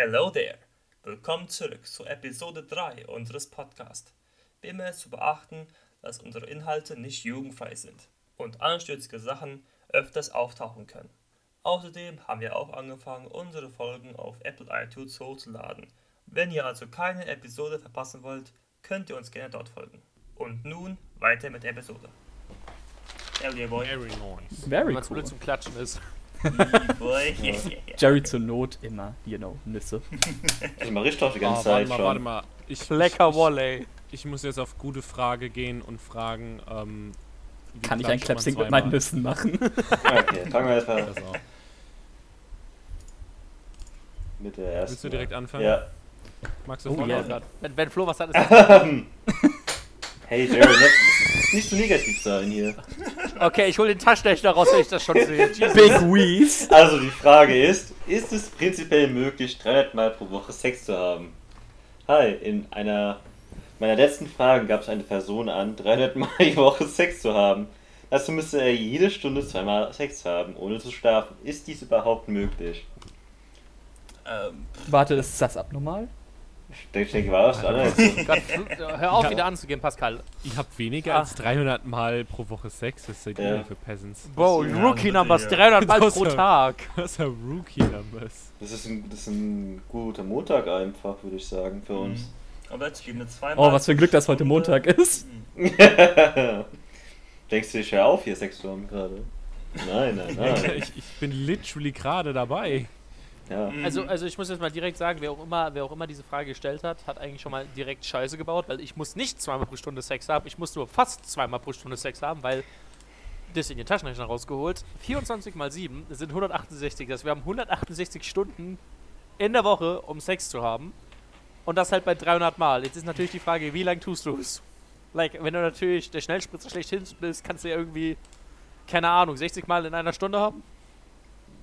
Hello there! Willkommen zurück zu Episode 3 unseres Podcasts. Wie immer ist zu beachten, dass unsere Inhalte nicht jugendfrei sind und anstößige Sachen öfters auftauchen können. Außerdem haben wir auch angefangen, unsere Folgen auf Apple iTunes hochzuladen. Wenn ihr also keine Episode verpassen wollt, könnt ihr uns gerne dort folgen. Und nun weiter mit der Episode. Boy. Very nice. Very Wenn man cool. blöd zum Klatschen ist. Jerry zur Not immer, you know, Nüsse. Ich mache richtig die Ah, ganze warte Zeit mal, schon. warte mal. Ich, Lecker ich, Volley. ich muss jetzt auf gute Frage gehen und fragen, ähm, wie Kann ich ein Clapsing mit meinen? Nüssen machen? Okay, fangen wir erstmal auch. mit der ersten. Willst du direkt anfangen? Ja. Magst du Oh, anfangen? Wenn, wenn Flo was hat, ist das Hey Jerry, ne, nicht so negativ sein hier. Okay, ich hole den Taschenrechner raus, wenn ich das schon sehe. Big Weaves. Also die Frage ist, ist es prinzipiell möglich, 300 Mal pro Woche Sex zu haben? Hi, in einer meiner letzten Fragen gab es eine Person an, 300 Mal die Woche Sex zu haben. Dazu müsste er jede Stunde zweimal Sex haben, ohne zu schlafen. Ist dies überhaupt möglich? ähm, Warte, ist das abnormal? Ich denke, war das. Gott, Flo- hör auf, wieder anzugehen, Pascal. Ihr habt weniger Ah. als 300 Mal pro Woche Sex. Das ihr Ja. für Peasants. Bro, Rookie Numbers, ist ja- 300 Mal pro ist Tag. Das ist ja. Das ist, ein, das ist ein guter Montag einfach, würde ich sagen, für uns. aber jetzt geben wir zweimal. Oh, was für ein Glück, dass heute Montag ist. Denkst du, ich hör auf, hier Sex zu haben gerade? Nein, nein, nein. ich, ich bin literally gerade dabei. Ja. Mhm. Also, also ich muss jetzt mal direkt sagen, wer auch, immer, wer auch immer diese Frage gestellt hat, hat eigentlich schon mal direkt Scheiße gebaut, weil ich muss nicht zweimal pro Stunde Sex haben, ich muss nur fast zweimal pro Stunde Sex haben, weil das in den Taschenrechner rausgeholt. 24 mal 7 sind 168, das wir haben 168 Stunden in der Woche, um Sex zu haben. Und das halt bei 300 Mal. Jetzt ist natürlich die Frage, wie lange tust du es? Like, wenn du natürlich der Schnellspritzer schlechthin bist, kannst du ja irgendwie, keine Ahnung, 60 Mal in einer Stunde haben.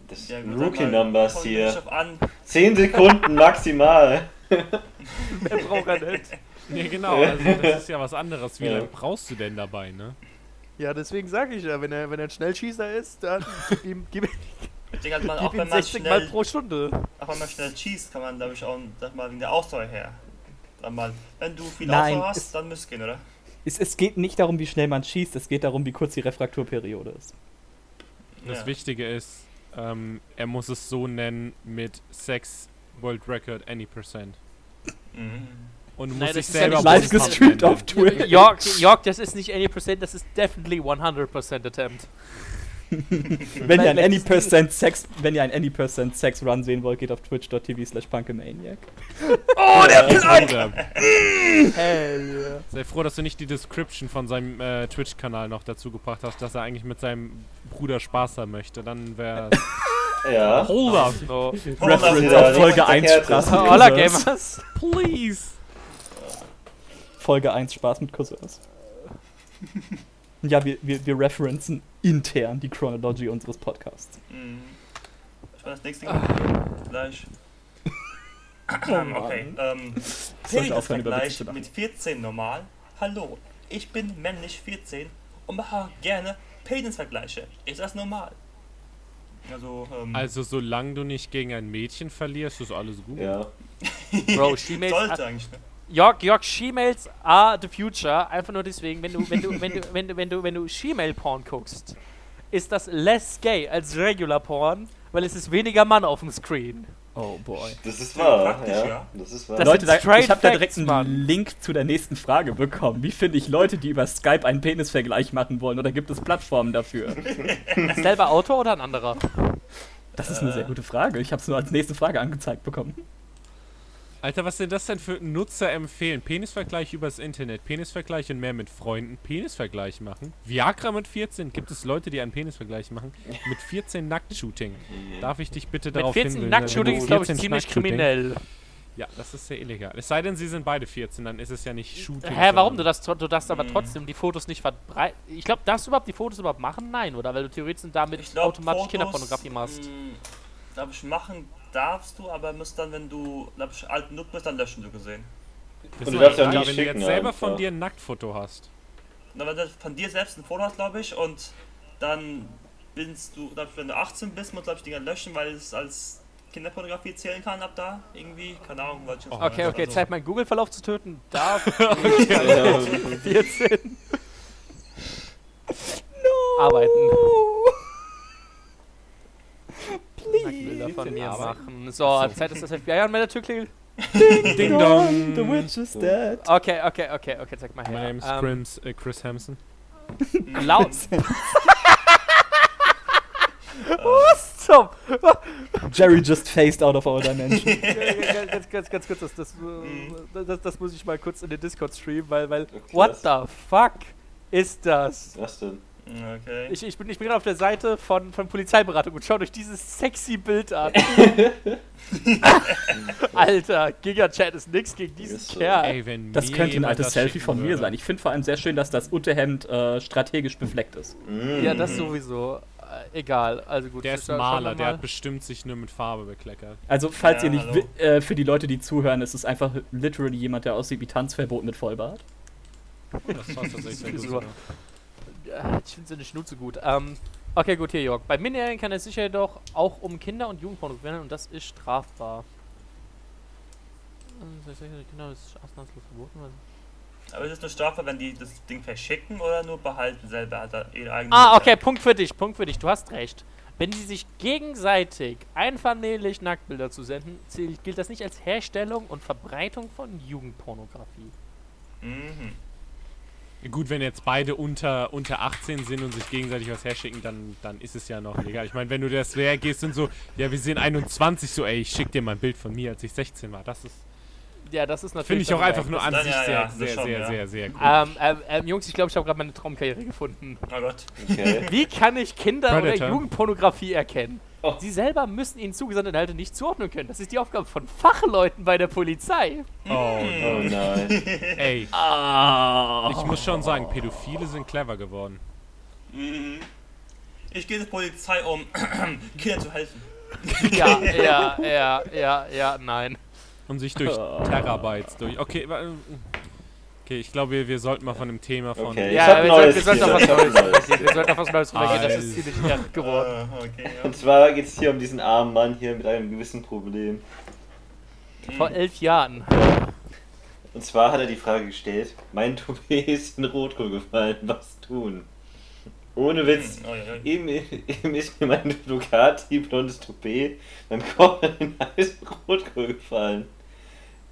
Das Ja, sind gut, Rookie sag mal, Numbers kommt hier. An. 10 Sekunden maximal. Wer braucht er nicht? Nee, genau. Also das ist ja was anderes. Wie Ja. lange brauchst du denn dabei, ne? Ja, deswegen sage ich ja, wenn er, wenn er ein Schnellschießer ist, dann gib ihm, gib, Ich denke halt mal, gib auch ihm wenn man 60 Mal schnell, pro Stunde. auch wenn man schnell schießt, kann man, glaube ich, auch, sag mal, wegen der Ausdauer her. Sag mal, wenn du viel Nein, Ausdauer es- hast, dann müsste es gehen, oder? Es, es geht nicht darum, wie schnell man schießt, es geht darum, wie kurz die Refrakturperiode ist. Das Ja. Wichtige ist, ähm, er muss es so nennen mit Sex World Record any percent. Mhm. Und du Nein, ja selber nicht Live gestreamt auf Twitch. York, York, das ist nicht any percent, das ist definitely 100% attempt. Wenn ihr ein Any Percent Sex, wenn ihr ein Any Percent Sex Run sehen wollt, geht auf twitch.tv slash punkemaniac. Oh, der Bruder. Hell Sei froh, dass du nicht die Description von seinem äh, Twitch-Kanal noch dazu gebracht hast, dass er eigentlich mit seinem Bruder Spaß haben möchte. Dann wäre. Ja. Hold up, no. Reference auf Folge nichts 1 Verkehrtes. Spaß mit Holla Cousins. Gamers. please. Folge 1 Spaß mit Cousins. Ja, wir, wir, wir referenzen intern die Chronology unseres Podcasts. Mhm. Ich meine, das nächste Ah. gleich. Okay, ähm, Penisvergleich zu machen. mit 14 normal. Hallo, ich bin männlich 14 und mache gerne Penisvergleiche. Ist das normal? Also, ähm, Also, solange du nicht gegen ein Mädchen verlierst, ist alles gut. Ja. Bro, She-Mails. sollte eigentlich, ne? York, York, She-Mails are the future. Einfach nur deswegen, wenn du, wenn du, wenn du, wenn du, wenn du, wenn du She-Mail-Porn guckst, ist das less gay als Regular Porn, weil es ist weniger Mann auf dem Screen. Oh boy. Das ist wahr. Praktisch, Ja. ja. Das ist wahr. Das Leute, da, ich habe da direkt einen Mann. Link zu der nächsten Frage bekommen. Wie finde ich Leute, die über Skype einen Penisvergleich machen wollen? Oder gibt es Plattformen dafür? Selber Autor oder ein anderer? Das ist eine sehr gute Frage. Ich habe es nur als nächste Frage angezeigt bekommen. Alter, was sind das denn für Nutzer empfehlen? Penisvergleich übers Internet, Penisvergleich und mehr mit Freunden, Penisvergleich machen. Viagra mit 14? Gibt es Leute, die einen Penisvergleich machen? Mit 14 Nacktshooting. Darf ich dich bitte Mit darauf 14 hinweisen? Nacktshooting ist, glaube ich, 14 ziemlich kriminell. Ja, das ist sehr illegal. Es sei denn, sie sind beide 14, dann ist es ja nicht Shooting. Hä, warum? Du darfst, du darfst aber Mhm. trotzdem die Fotos nicht verbreiten. Ich glaube, darfst du überhaupt die Fotos überhaupt machen? Nein, oder? Weil du theoretisch damit Ich glaub, automatisch Fotos, Kinderpornografie machst. Glaube ich, machen darfst du, aber musst dann, wenn du, ich, alt genug bist, dann löschen, so gesehen. Das Und du darfst ja nicht wenn du jetzt selber von einfach. dir ein Nacktfoto hast. Und wenn du von dir selbst ein Foto hast, glaube ich, und dann bist du, ich, wenn du 18 bist, musst du, glaube ich, Dinger löschen, weil es als Kinderpornografie zählen kann ab da? Irgendwie? Keine Ahnung, was ich jetzt Okay, weiß. okay, Also, Zeit, meinen Google-Verlauf zu töten. Darf Ja. 14 arbeiten. Nacktbilder von mir machen. So, Zeit, dass das FBI an meiner Tür klingelt. Ding dong. The witch is dead. Okay, okay, okay, okay, zeig mal My her. name is Ähm, Chris, äh, Chris Hampson. laut. Was zum? Jerry just phased out of our dimension. ganz, ganz, ganz kurz, das, das, äh, das, das muss ich mal kurz in den Discord streamen, weil, weil, Okay, what the fuck ist das? Was denn? Okay. Ich, ich bin, ich bin gerade auf der Seite von, von Polizeiberatung und schaut euch dieses sexy Bild an. Alter, Giga-Chat ist nix gegen diesen so. Kerl. Ey, wenn Das könnte ein altes Selfie von mir sein. Ich finde vor allem sehr schön, dass das Unterhemd äh, strategisch befleckt ist. Mm. Ja, das sowieso. Äh, egal, also gut. Der ist Maler, der hat bestimmt sich nur mit Farbe bekleckert. Also, falls Ja, ihr nicht, äh, für die Leute, die zuhören, ist es einfach literally jemand, der aussieht wie Tanzverbot mit Vollbart. Das passt tatsächlich sehr gut. Ja, ich finde seine Schnauze gut. Ähm, okay, gut, hier, Jörg. Bei Minderjährigen kann es sicher jedoch auch um Kinder- und Jugendpornografie werden und das ist strafbar. Ähm, Kinder ist ausnahmslos verboten. weil- Aber ist es nur strafbar, wenn die das Ding verschicken oder nur behalten selber? Hat er ihre eigene Ah, okay, Punkt für dich, Punkt für dich. Du hast recht. Wenn die sich gegenseitig einvernehmlich Nacktbilder zu senden, gilt das nicht als Herstellung und Verbreitung von Jugendpornografie. Mhm. Gut, wenn jetzt beide unter, unter 18 sind und sich gegenseitig was herschicken, dann, dann ist es ja noch legal. Ich meine, wenn du das leer gehst und so, ja, wir sind 21, so, ey, ich schick dir mal ein Bild von mir, als ich 16 war. Das ist, Ja, das ist natürlich. finde ich auch einfach nur an dann sich ja, sehr, ja, sehr, schon, sehr, ja. sehr, sehr gut. Ähm, ähm, ähm, Jungs, ich glaube, ich habe gerade meine Traumkarriere gefunden. Oh Gott. Okay. Wie kann ich Kinder- Predator. oder Jugendpornografie erkennen? Oh. Sie selber müssen ihnen zugesandte Inhalte nicht zuordnen können. Das ist die Aufgabe von Fachleuten bei der Polizei. Oh, Oh nein. ey, Ah. ich muss schon sagen, Pädophile sind clever geworden. Mhm. Ich gehe zur Polizei, um Kindern zu helfen. Ja, ja, ja, ja, ja, nein. Und sich durch Terabytes durch. Okay, okay ich glaube, wir, wir sollten mal von dem Thema von. Okay. Ja, wir, Neues sollten, wir sollten auf was Neues rübergehen. Wir sollten auf was Neues rübergehen. Das ist ziemlich irre geworden. Äh, okay, ja. Und zwar geht es hier um diesen armen Mann hier mit einem gewissen Problem. Vor elf Jahren. Und zwar hat er die Frage gestellt, mein Toupet ist in Rotkohl gefallen, was tun? Ohne Witz. Oh, ja, ja. Eben, eben ist mir mein Ducati blondes Toupet beim Kochen in heißen Rotkohl gefallen.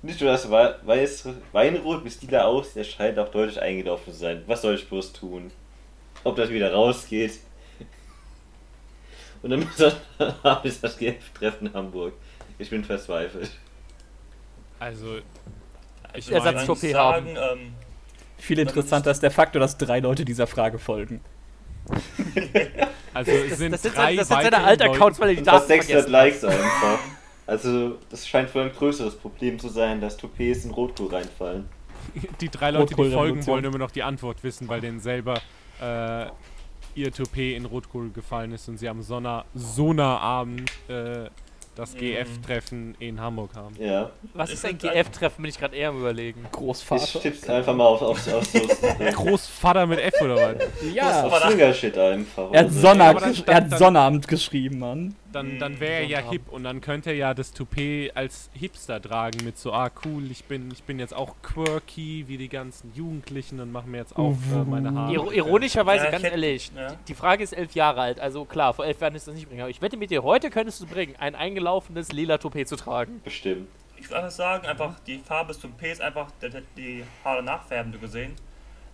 Nicht nur das Wei- weiß, Weinrot bis lila aus, der scheint auch deutlich eingelaufen zu sein. Was soll ich bloß tun? Ob das wieder rausgeht? Und dann muss habe ich das GF-Treffen in Hamburg. Ich bin verzweifelt. Also, Ich Er würde sagt, eigentlich Toupet sagen, ähm, Viel interessanter ist der Faktor, dass drei Leute dieser Frage folgen. also es Das, sind das sind, drei seine- das sind seine weitere alten Leute- Accounts, weil er die Daten fast 600 vergessen Likes hat. einfach. Also, das scheint wohl ein größeres Problem zu sein, dass Toupets in Rotkohl reinfallen. die drei Leute, die folgen wollen, immer noch die Antwort wissen, weil denen selber äh, ihr Toupet in Rotkohl gefallen ist und sie am Sonna Sona-Abend äh, das Mhm. GF-Treffen in Hamburg haben. Ja. Was ist ein GF-Treffen, bin ich gerade eher am überlegen. Ich Großvater. tipp's einfach mal auf, auf, auf so Großvater mit F oder was? Ja. auf Swingershit einfach. Er hat, oder so. Sonna, aber dann stand er hat Sonnabend geschrieben, Mann. Dann, Mhm, dann wäre er ja hip und dann könnte er ja das Toupet als Hipster tragen mit so, ah cool, ich bin, ich bin jetzt auch quirky wie die ganzen Jugendlichen und mache mir jetzt auch äh, meine Haare. Iro ironischerweise, Ja, ganz hätte- ehrlich, ja. die, die Frage ist elf Jahre alt. Also klar, vor elf Jahren ist das nicht bringen. Aber ich wette mit dir, heute könntest du bringen, ein eingelaufenes lila Toupet zu tragen. Bestimmt. ich würde einfach sagen, einfach die Farbe des Toupets einfach die, die Haare nachfärben, du gesehen.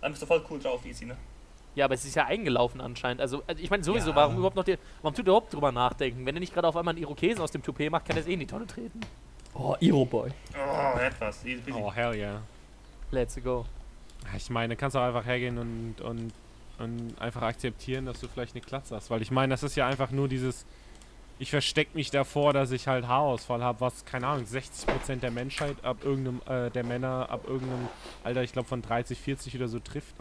Dann bist du voll cool drauf, easy, ne? Ja, aber es ist ja eingelaufen anscheinend. Also, also ich meine sowieso, Ja. warum überhaupt noch die, warum tut er überhaupt drüber nachdenken? Wenn er nicht gerade auf einmal einen Irokesen aus dem Toupet macht, kann er es eh in die Tonne treten. Oh, Iro-Boy. Oh, etwas. Oh, hell yeah. Let's go. Ich meine, kannst auch einfach hergehen und, und, und einfach akzeptieren, dass du vielleicht eine Klatze hast. Weil ich meine, das ist ja einfach nur dieses, ich verstecke mich davor, dass ich halt Haarausfall habe, was, keine Ahnung, 60% der Menschheit ab irgendeinem, äh, der Männer ab irgendeinem Alter, ich glaube von 30, 40 oder so trifft.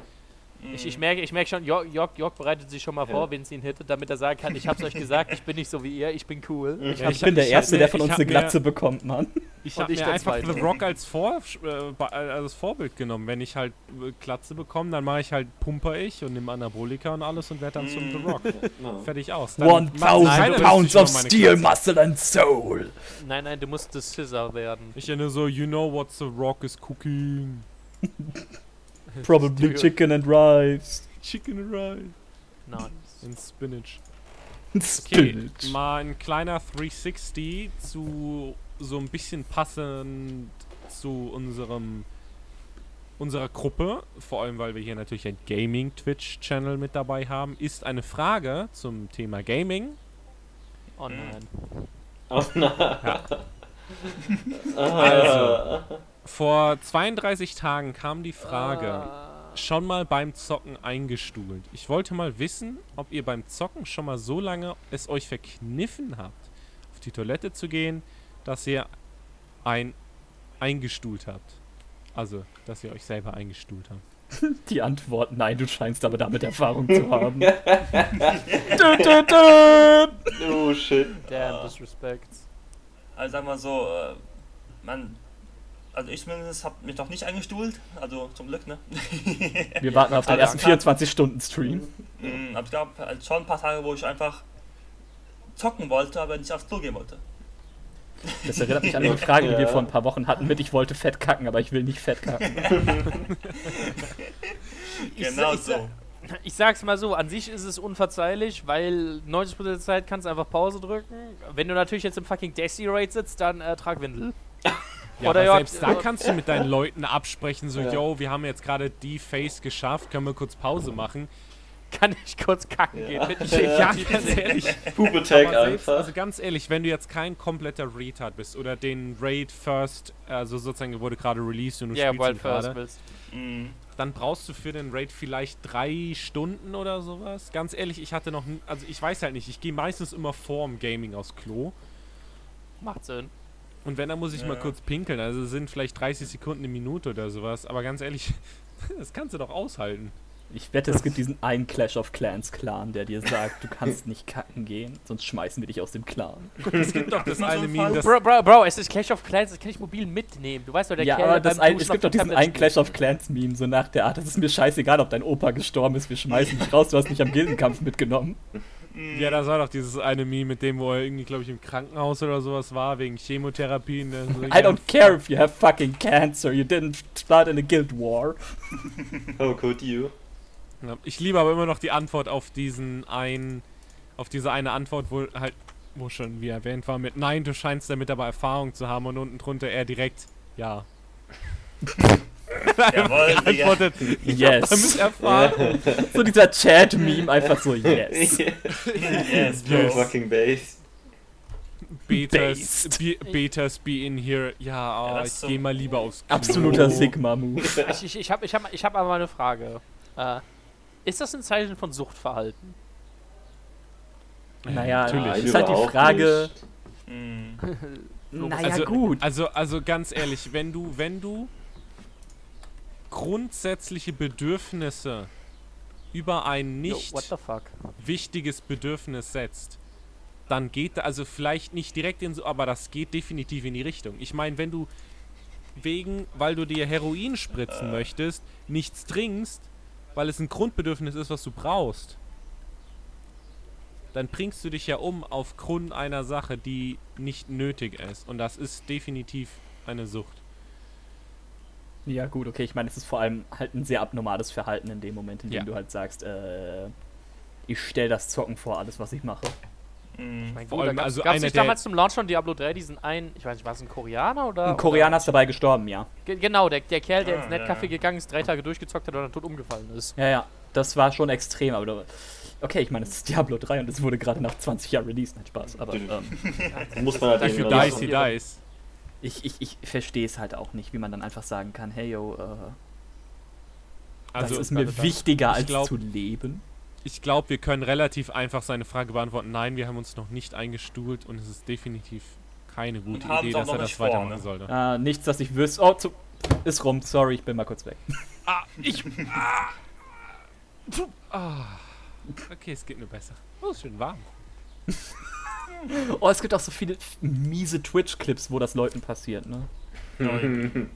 Ich, ich merke, ich merke schon, Jörg, Jörg, Jörg bereitet sich schon mal Ja. vor, wenn es ihn hittet, damit er sagen kann, ich hab's euch gesagt, ich bin nicht so wie ihr, ich bin cool. Ich, Ja, hab, ich bin der ich Erste, der von ich uns eine mir- Glatze bekommt, Mann. Ich habe ich mir einfach Zweite. The Rock als, Vor äh, als Vorbild genommen. Wenn ich halt äh, Klatze bekomme, dann mache ich halt Pumper ich und nehme Anabolika und alles und werde dann zum The Rock. Ja. Fertig aus. Dann macht keiner 1000 lustig Pounds of Steel. Muscle and Soul. Nein, nein, du musst das Scissor werden. Ich nur so, you know what The Rock is cooking. Probably Stereo- chicken and rice. Chicken and rice. Nice. And spinach. Okay, Spinach. mal ein kleiner 360 zu so ein bisschen passend zu unserem unserer Gruppe, vor allem weil wir hier natürlich ein Gaming Twitch Channel mit dabei haben, ist eine Frage zum Thema Gaming. Oh nein. Oh nein. Also. Vor 32 Tagen kam die Frage, Ah. schon mal beim Zocken eingestuhlt. Ich wollte mal wissen, ob ihr beim Zocken schon mal so lange es euch verkniffen habt, auf die Toilette zu gehen, dass ihr ein eingestuhlt habt. Also, dass ihr euch selber eingestuhlt habt. Die Antwort, nein, du scheinst aber damit Erfahrung zu haben. dü, dü, dü. Oh shit. Damn, disrespect. Also sagen wir so, äh, man, also ich zumindest habe mich noch nicht eingestuhlt, also zum Glück, ne? Wir warten auf den Aber ersten kann- 24-Stunden-Stream. Mm, aber es gab halt schon ein paar Tage, wo ich einfach zocken wollte, aber nicht aufs Klo gehen wollte. Das erinnert mich an eine Frage, die wir vor ein paar Wochen hatten mit Ich wollte fett kacken, aber ich will nicht fett kacken. Ich Genau sa- ich so. Ich sag's mal so, an sich ist es unverzeihlich, weil 90% der Zeit kannst du einfach Pause drücken. Wenn du natürlich jetzt im fucking Desi Raid sitzt, dann äh, trag Windel. Ja, Oder aber ja, selbst da äh, kannst du mit deinen Leuten absprechen, so, Ja. yo, wir haben jetzt gerade die Face geschafft, können wir kurz Pause machen? Kann ich kurz kacken Ja. gehen? Mit Ja, ganz ehrlich. Selbst, einfach. also ganz ehrlich, wenn du jetzt kein kompletter Retard bist oder den Raid First, also sozusagen wurde gerade released und du Ja, spielst First gerade, willst. Mm, dann brauchst du für den Raid vielleicht drei Stunden oder sowas. Ganz ehrlich, ich hatte noch, also ich weiß halt nicht, ich gehe meistens immer vorm Gaming aufs Klo Macht Sinn. Und wenn, dann muss ich mal Ja. kurz pinkeln, also es sind vielleicht 30 Sekunden, eine Minute oder sowas, aber ganz ehrlich, das kannst du doch aushalten. Ich wette, es gibt diesen einen Clash of Clans Clan, der dir sagt, du kannst nicht kacken gehen, sonst schmeißen wir dich aus dem Clan. Es gibt doch das mal eine Meme, das Bro, Bro, Bro, es ist Clash of Clans, das kann ich mobil mitnehmen. Du weißt doch, der ja, Kerl aber das ein, es gibt doch diesen einen. Clash of Clans Meme, so nach der Art, es ist mir scheißegal, ob dein Opa gestorben ist, wir schmeißen dich raus, du hast mich am Gildenkampf mitgenommen. Mm, Ja, das war doch dieses eine Meme mit dem, wo er irgendwie, glaube ich, im Krankenhaus oder sowas war, wegen Chemotherapie. Und dann so, I don't care if you have fucking cancer, you didn't start in a guild war. How could you? Ich liebe aber immer noch die Antwort auf diesen einen, auf diese eine Antwort, wo halt, wo schon wie erwähnt war, mit Nein, du scheinst damit aber Erfahrung zu haben und unten drunter er direkt, ja. Jawohl. Antwortet, Yes. damit Erfahrung. So dieser Chat-Meme, einfach so yes. Yes, bro. fucking base. Betas, be, Betas be in here. Ja, oh, Ja, ich so- geh mal lieber aufs Klo. Absoluter Sigma-Move. Ich, ich, ich habe ich hab, ich hab aber mal eine Frage. Äh, ist das ein Zeichen von Suchtverhalten? Naja, natürlich. Ist halt die Frage. nicht. Mm, Naja, also, gut. Also, also ganz ehrlich, wenn du, wenn du grundsätzliche Bedürfnisse über ein Yo, nicht fuck? wichtiges Bedürfnis setzt, dann geht da, also vielleicht nicht direkt in so, aber das geht definitiv in die Richtung. Ich meine, wenn du wegen, weil du dir Heroin spritzen möchtest, nichts trinkst, weil es ein Grundbedürfnis ist, was du brauchst, dann bringst du dich ja um aufgrund einer Sache, die nicht nötig ist. Und das ist definitiv eine Sucht. Ja, gut, okay. Ich meine, es ist vor allem halt ein sehr abnormales Verhalten in dem Moment, in dem Ja. du halt sagst, äh, ich stelle das Zocken vor, alles, was ich mache. mm. Mein Vor allem, da gab's, also gab's nicht damals zum Launch von Diablo 3 diesen einen, ich weiß nicht, war es ein Koreaner oder? Ein Koreaner ist dabei gestorben, ja. Oder? Ge genau, der, der Kerl, der Ah, ins Netcafé ja. gegangen ist, drei Tage durchgezockt hat und dann tot umgefallen ist. Ja, ja. Das war schon extrem, aber du, okay, ich meine, es ist Diablo 3 und es wurde gerade nach 20 Jahren released, nein, Spaß. Aber ähm, Muss man halt If you noch- he dies. Ich, ich, ich verstehe es halt auch nicht, wie man dann einfach sagen kann, hey yo, äh, Also, das ist mir das- wichtiger ich als glaub- zu leben. ich glaube, wir können relativ einfach seine Frage beantworten. Nein, wir haben uns noch nicht eingestuhlt und es ist definitiv keine gute Und Idee, dass er das vor, weitermachen ne? sollte. Äh, nichts, dass ich wüsste. Oh, zu, ist rum, sorry, ich bin mal kurz weg. Ah, ich. Ah. Puh, ah. Okay, es geht nur besser. Oh, ist schön warm. Oh, es gibt auch so viele miese Twitch-Clips, wo das Leuten passiert, ne?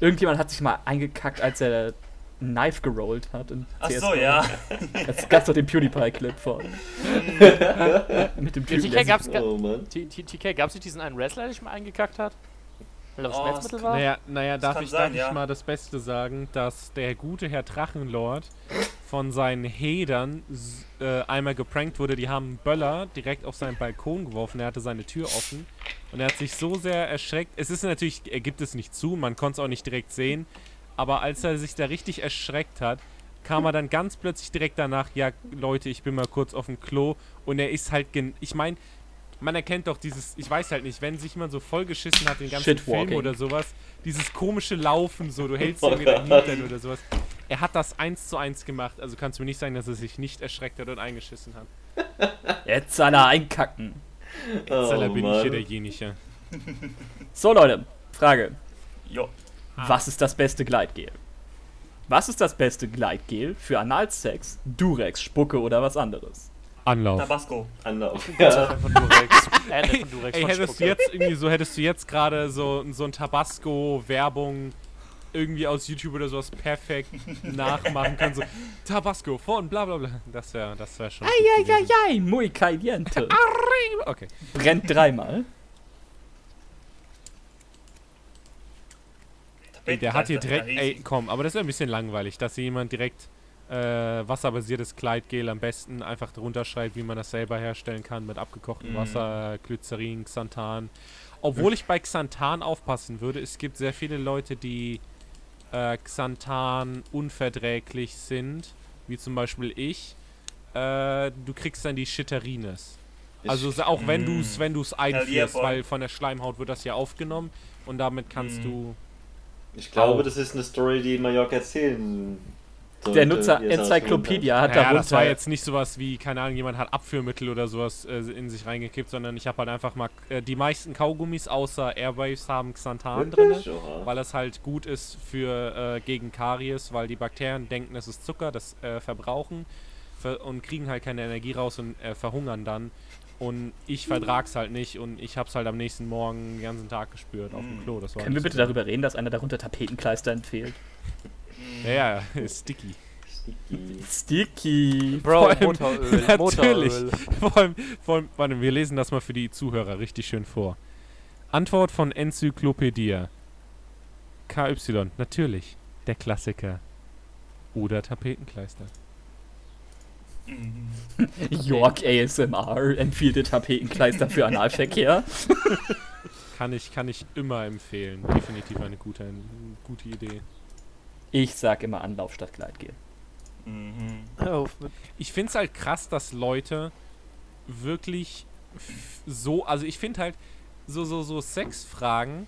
Irgendjemand hat sich mal eingekackt, als er Knife gerollt hat. in Ach CS:GO. so, ja. Es gab doch den PewDiePie-Clip von. Mit dem TK gab's oh TK, gab es nicht diesen einen Wrestler, der sich mal eingekackt hat? Weil er aufs Oh, Netzmittel es war? Naja, naja darf, ich, sein, darf ich mal das Beste sagen, dass der gute Herr Drachenlord von seinen Hedern äh, einmal geprankt wurde. Die haben einen Böller direkt auf seinen Balkon geworfen. Er hatte seine Tür offen und er hat sich so sehr erschreckt. Es ist natürlich, er gibt es nicht zu, man konnte es auch nicht direkt sehen. Aber als er sich da richtig erschreckt hat, kam er dann ganz plötzlich direkt danach, ja Leute, ich bin mal kurz auf dem Klo und er ist halt, gen ich meine, man erkennt doch dieses, ich weiß halt nicht, wenn sich jemand so vollgeschissen hat, den ganzen Film oder sowas, dieses komische Laufen so, du hältst irgendwie Gott. Hintern oder sowas. Er hat das eins zu eins gemacht, also kannst du mir nicht sagen, dass er sich nicht erschreckt hat und eingeschissen hat. Jetzt soll er einkacken. Jetzt Oh, bin ich hier Mann. derjenige. So, Leute, Frage. Jo. Was ist das beste Gleitgel? Was ist das beste Gleitgel für Analsex, Durex, Spucke oder was anderes? Anlauf. Tabasco. Anlauf. Ja. Von Durex. Äh, von Durex, Ey, von hättest du jetzt irgendwie so, hättest du jetzt gerade so, so ein Tabasco-Werbung irgendwie aus YouTube oder sowas perfekt nachmachen können, so Tabasco von bla bla bla. Das wäre das wär schon. Eieiei, muy caliente. Okay. Brennt dreimal. Ey, der hat hier direkt, ey, komm, aber das ist ein bisschen langweilig, dass hier jemand direkt äh, wasserbasiertes Kleidgel am besten einfach drunter schreibt, wie man das selber herstellen kann mit abgekochtem Mhm. Wasser, Glycerin, Xanthan. Obwohl ich bei Xanthan aufpassen würde, es gibt sehr viele Leute, die äh, Xanthan unverträglich sind, wie zum Beispiel ich. Äh, du kriegst dann die Schitterines. Also auch wenn Mm. du es wenn du's einführst, weil von der Schleimhaut wird das ja aufgenommen und damit kannst Mm. du Ich glaube, Au. das ist eine Story, die Mallorca erzählen. Der Nutzer Enzyklopädia hat Ja, das war darunter. jetzt nicht sowas wie, keine Ahnung, jemand hat Abführmittel oder sowas äh, in sich reingekippt, sondern ich habe halt einfach mal, äh, die meisten Kaugummis außer Airwaves haben Xanthan drin, weil das halt gut ist für, äh, gegen Karies, weil die Bakterien denken, es ist Zucker, das äh, verbrauchen ver und kriegen halt keine Energie raus und äh, verhungern dann. Und ich vertrag's halt nicht und ich hab's halt am nächsten Morgen den ganzen Tag gespürt auf dem Mm. Klo. Können wir bitte so- darüber reden, dass einer darunter Tapetenkleister empfiehlt? Ja, ja, ist sticky. Sticky. Sticky. Bro, Vor allem- Motoröl. Natürlich. Motoröl. Vor allem, vor allem, warte, wir lesen das mal für die Zuhörer richtig schön vor. Antwort von Enzyklopädie. KY, natürlich. Der Klassiker. Oder Tapetenkleister. York ASMR empfiehlt Tapetenkleister für Analverkehr. Kann ich, kann ich immer empfehlen. Definitiv eine gute, eine gute Idee. Ich sag immer Anlauf statt Gleitgel. Mhm. Ich finde es halt krass, dass Leute wirklich so, also ich finde halt, so, so, so Sexfragen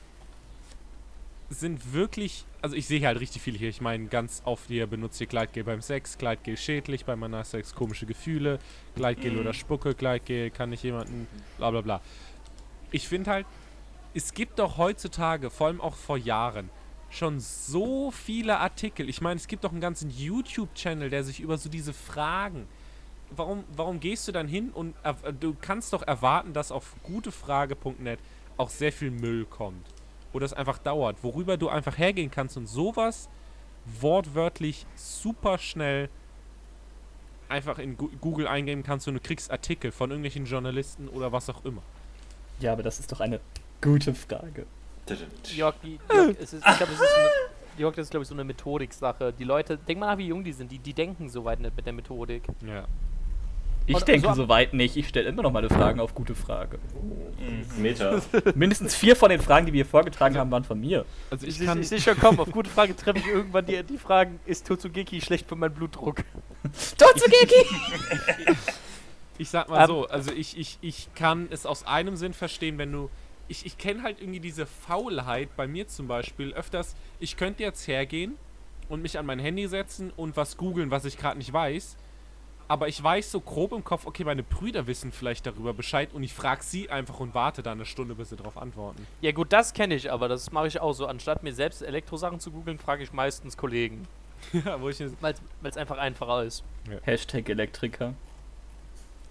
sind wirklich, also ich sehe halt richtig viele hier. Ich meine, ganz oft hier benutzt ihr Gleitgel beim Sex, Gleitgel schädlich, bei meiner Sex komische Gefühle, Gleitgel Mhm. oder Spucke, Gleitgel kann ich jemanden, bla bla bla. Ich finde halt, es gibt doch heutzutage, vor allem auch vor Jahren, schon so viele Artikel. Ich meine, es gibt doch einen ganzen YouTube-Channel, der sich über so diese Fragen. Warum, warum gehst du dann hin und du kannst doch erwarten, dass auf gutefrage.net auch sehr viel Müll kommt. Oder es einfach dauert. Worüber du einfach hergehen kannst und sowas wortwörtlich super schnell einfach in Google eingeben kannst und du kriegst Artikel von irgendwelchen Journalisten oder was auch immer. Ja, aber das ist doch eine gute Frage. Jörg, die, Jörg, es ist, ich glaube, es ist eine, Jörg, das ist, glaube ich, so eine Methodik-Sache. Die Leute, denk mal nach, wie jung die sind. Die, die denken so weit nicht mit der Methodik. Ja. Ich Und- denke so- soweit nicht. Ich stelle immer noch meine Fragen auf gute Frage. Mhm. Meter. Mindestens vier von den Fragen, die wir hier vorgetragen haben, waren von mir. Also ich Ich, kann, ich sehe schon kommen. Auf gute Frage treffe ich irgendwann die, die Fragen, ist Totsugeki schlecht für meinen Blutdruck? Totsugeki! Ich sag mal Ähm, so, also ich, ich, ich kann es aus einem Sinn verstehen, wenn du. Ich, ich kenne halt irgendwie diese Faulheit bei mir zum Beispiel öfters. Ich könnte jetzt hergehen und mich an mein Handy setzen und was googeln, was ich gerade nicht weiß. Aber ich weiß so grob im Kopf, okay, meine Brüder wissen vielleicht darüber Bescheid und ich frage sie einfach und warte da eine Stunde, bis sie darauf antworten. Ja gut, das kenne ich, aber das mache ich auch so. Anstatt mir selbst Elektrosachen zu googeln, frage ich meistens Kollegen. ja, wo ich Weil es einfach einfacher ist. Hashtag Elektriker.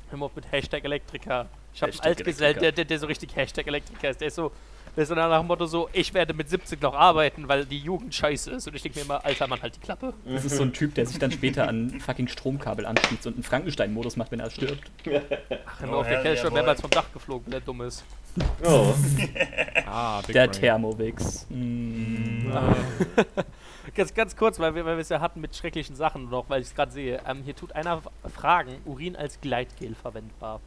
Hör mal auf mit Hashtag Elektriker. Ich habe einen Altgesell, der, der, der so richtig Hashtag Elektriker ist. Der ist so, der ist so nach dem Motto so, ich werde mit 70 noch arbeiten, weil die Jugend scheiße ist. Und ich denke mir immer, alter Mann, halt die Klappe. Das ist so ein Typ, der sich dann später an fucking Stromkabel anschließt und einen Frankenstein-Modus macht, wenn er stirbt. Ach, hör Oh, auf, der Kerl ist schon mehrmals vom Dach geflogen, der dumm ist. Oh. Ah, Big Der Brain. Thermowix. Mm. Ganz, ganz kurz, weil wir, weil wir es ja hatten mit schrecklichen Sachen noch, weil ich es gerade sehe. Ähm, hier tut einer fragen, Urin als Gleitgel verwendbar.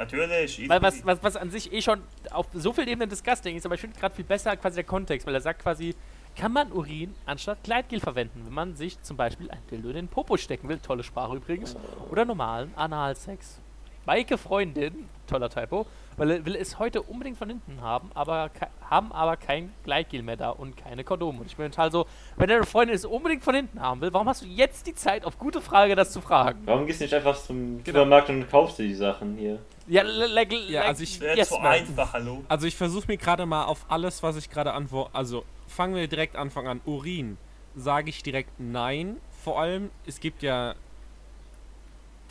Natürlich. Weil was, was, was an sich eh schon auf so vielen Ebenen disgusting ist, aber ich finde gerade viel besser quasi der Kontext, weil er sagt quasi, kann man Urin anstatt Gleitgel verwenden, wenn man sich zum Beispiel ein Dildo in den Popo stecken will, tolle Sprache übrigens, oder normalen Analsex. Maike Freundin, toller Typo, weil er will es heute unbedingt von hinten haben, aber haben aber kein Gleitgel mehr da und keine Kondome. Und ich bin total so, wenn deine Freundin es unbedingt von hinten haben will, warum hast du jetzt die Zeit, auf gute Frage das zu fragen? Warum gehst du nicht einfach zum Genau. Supermarkt und kaufst dir die Sachen hier? Ja, like, Ja, also ich- Wäre yes, zu man. einfach, hallo. Also ich versuche mir gerade mal auf alles, was ich gerade antworte. Also fangen wir direkt Anfang an. Urin. Sage ich direkt nein. Vor allem, es gibt ja.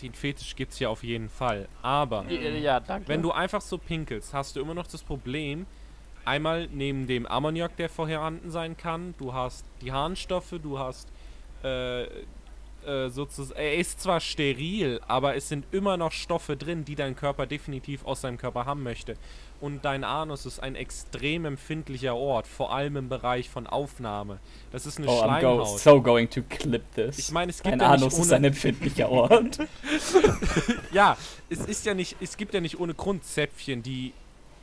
Den Fetisch gibt es ja auf jeden Fall. Aber Ja, wenn du einfach so pinkelst, hast du immer noch das Problem. Einmal neben dem Ammoniak, der vorhanden sein kann, du hast die Harnstoffe, du hast äh, äh, sozusagen, er ist zwar steril, aber es sind immer noch Stoffe drin, die dein Körper definitiv aus seinem Körper haben möchte. Und dein Anus ist ein extrem empfindlicher Ort, vor allem im Bereich von Aufnahme. Das ist eine Oh, I'm go Schleimhaut. so going to clip this. Ich meine, es gibt Ein ja Anus ist ein empfindlicher Ort. Ja, es ist ja nicht, es gibt ja nicht ohne Grund Zäpfchen, die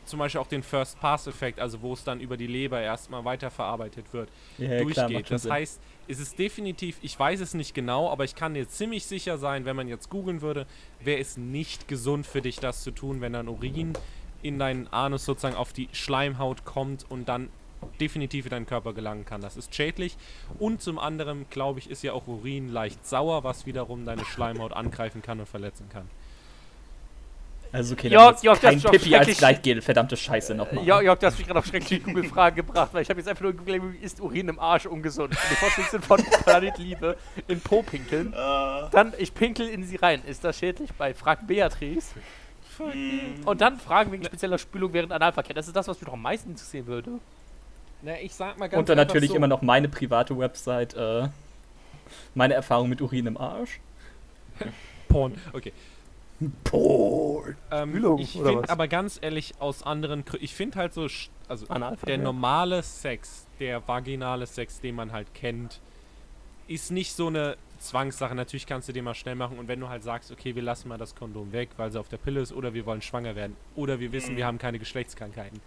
zum Beispiel auch den First-Pass-Effekt, also wo es dann über die Leber erstmal weiterverarbeitet wird, klar, durchgeht. schon das heißt, es ist definitiv, ich weiß es nicht genau, aber ich kann dir ziemlich sicher sein, wenn man jetzt googeln würde, wäre es nicht gesund für dich, das zu tun, wenn dann Urin in deinen Anus sozusagen auf die Schleimhaut kommt und dann definitiv in deinen Körper gelangen kann. Das ist schädlich. Und zum anderen, glaube ich, ist ja auch Urin leicht sauer, was wiederum deine Schleimhaut angreifen kann und verletzen kann. Also okay, dann Jörg, das kein Pipi als. Gleitgel, verdammte Scheiße nochmal. Ja, Jörg, du hast mich gerade auf schreckliche Google-Fragen gebracht, weil ich habe jetzt einfach nur gegoogelt, ist Urin im Arsch ungesund? Und die Vorstellung von Planet Liebe in Po pinkeln. Äh, Dann, ich pinkel in sie rein. Ist das schädlich? Bei Frag Beatrice. Und dann Fragen wegen spezieller Spülung während Analverkehr. Das ist das, was mich doch am meisten interessieren würde. Na, ich sag mal ganz Und dann natürlich so. immer noch meine private Website, äh, meine Erfahrung mit Urin im Arsch. Porn. Okay. Porn. Ähm, Spülung, ich finde aber ganz ehrlich aus anderen Gründen, ich finde halt so, also der normale Sex, der vaginale Sex, den man halt kennt, ist nicht so eine Zwangssache. Natürlich kannst du den mal schnell machen und wenn du halt sagst, okay, wir lassen mal das Kondom weg, weil sie auf der Pille ist oder wir wollen schwanger werden oder wir wissen, wir haben keine Geschlechtskrankheiten.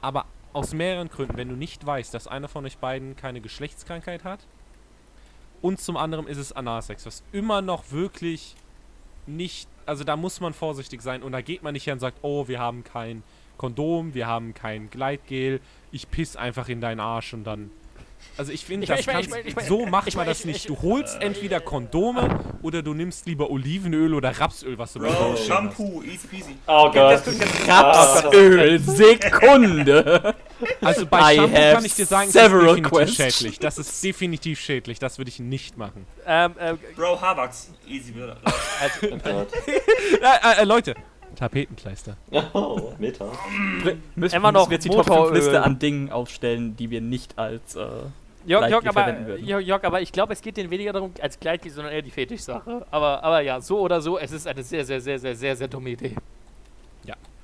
Aber aus mehreren Gründen, wenn du nicht weißt, dass einer von euch beiden keine Geschlechtskrankheit hat und zum anderen ist es Analsex, was immer noch wirklich nicht, also da muss man vorsichtig sein und da geht man nicht her und sagt, oh, wir haben kein Kondom, wir haben kein Gleitgel, ich piss einfach in deinen Arsch und dann. Also ich finde, das ich mein- kannst, ich mein- ich mein- so macht ich man das ich- nicht. ich- Du holst entweder Kondome oder du nimmst lieber Olivenöl oder Rapsöl, was du Bro. Shampoo, easy peasy. Oh Gott. das jetzt Rapsöl, Sekunde. Also bei I Shampoo kann ich dir sagen, es ist definitiv questions. schädlich. Das ist definitiv schädlich. Das würde ich nicht machen. Ähm, ähm, Bro, Haarwachs, easy, also, Gott. Äh, äh, Leute, Tapetenkleister. Oh, Meta. Müssen, Immer noch wir jetzt die Top 5 Motoröl. Liste an Dingen aufstellen, die wir nicht als äh, Jörg, Jörg, aber, verwenden würden. Jörg, Jörg, aber ich glaube, es geht denen weniger darum als Gleitgel, sondern eher die Fetischsache. Aber, aber ja, so oder so, es ist eine sehr, sehr, sehr, sehr, sehr, sehr dumme Idee.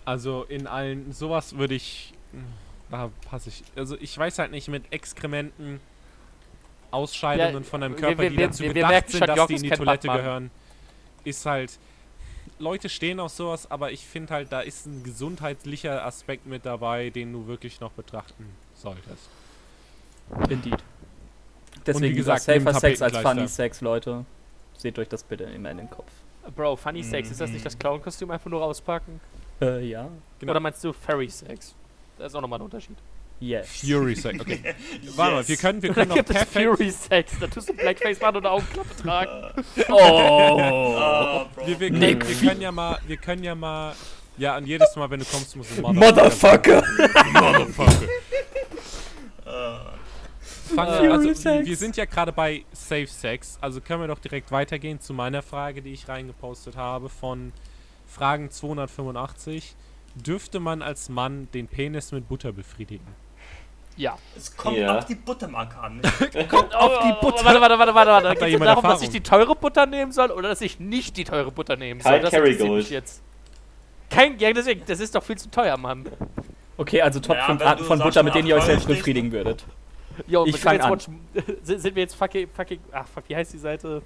Also in allen, sowas würde ich, da passe ich, also ich weiß halt nicht, mit Exkrementen, Ausscheidungen Ja, von deinem Körper, wir- die wir- dazu wir gedacht sind, dass Jörg die in die Toilette gehören, ist halt, Leute stehen auf sowas, aber ich finde halt, da ist ein gesundheitlicher Aspekt mit dabei, den du wirklich noch betrachten solltest. Indeed. Deswegen wie gesagt, safer Sex als. Funny Sex, Leute. Seht euch das bitte immer in den Kopf. Bro, Funny Sex, ist das nicht das Clown-Kostüm einfach nur rauspacken? Äh, ja. Genau. Oder meinst du Fairy Sex? Das ist auch nochmal ein Unterschied. Yes. Fury Sex, okay. Warte mal, wir können, wir können noch gibt es perfekt, Fury Sex, da tust du Blackface machen oder Augenklappe tragen. Oh. Bro. wir, wir, können, wir können ja mal, wir können ja mal, ja, und jedes Mal, wenn du kommst, musst du Motherfucker! Motherfucker. Ah. Fury wir, also, wir sind ja gerade bei Safe Sex, also können wir doch direkt weitergehen zu meiner Frage, die ich reingepostet habe von Fragen 285. Dürfte man als Mann den Penis mit Butter befriedigen? Ja. Es kommt Ja. auf die Buttermarke an. Kommt auf die Oh, Warte, warte, warte, warte, warte. Hat da Geht es darum, dass Erfahrung? ich die teure Butter nehmen soll oder dass ich nicht die teure Butter nehmen soll? Kein Das Kerrygold. jetzt. Kein, ja, deswegen, das ist doch viel zu teuer, Mann. Okay, also Top Ja, 5 wenn Arten von Butter, mit denen ihr euch selbst Euro befriedigen würdet. Jo, Ich sind wir fang jetzt an. watch- Sind, wir jetzt fucking, fucking, ach fuck, wie heißt die Seite?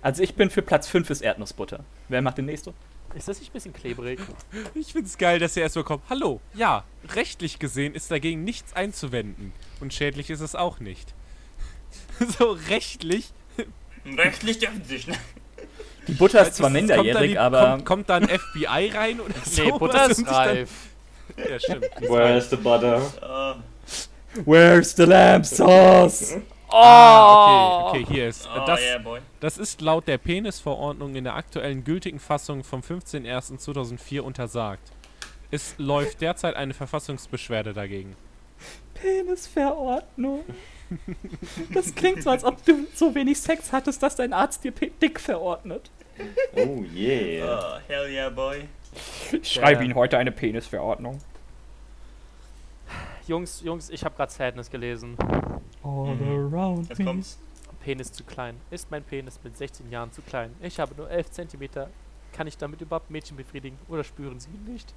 Also ich bin für Platz 5 ist Erdnussbutter. Wer macht den nächsten? Ist das nicht ein bisschen klebrig? Ich find's geil, dass er erstmal kommt. Hallo, ja, rechtlich gesehen ist dagegen nichts einzuwenden. Und schädlich ist es auch nicht. so rechtlich. Rechtlich dürfen sich nicht. Die Butter ist zwar minderjährig, aber Kommt, kommt da ein FBI rein oder so? Nee, Butter ist dann- reif. Ja, stimmt. ist Where's the butter? Where's the lamb sauce? Oh! Ah, okay, okay, hier ist. oh, das, yeah, boy. das ist laut der Penisverordnung in der aktuellen gültigen Fassung vom 15.01.2004 untersagt. Es läuft derzeit eine Verfassungsbeschwerde dagegen. Penisverordnung. Das klingt so, als ob du so wenig Sex hattest, dass dein Arzt dir dick verordnet. Oh yeah. Oh, hell yeah, boy. Ich schreibe schreibe Ihnen heute eine Penisverordnung. Jungs, Jungs, ich habe gerade Sadness gelesen. All Mhm. around Jetzt kommt's. Penis zu klein. Ist mein Penis mit 16 Jahren zu klein? Ich habe nur 11 Zentimeter. Kann ich damit überhaupt Mädchen befriedigen oder spüren sie ihn nicht?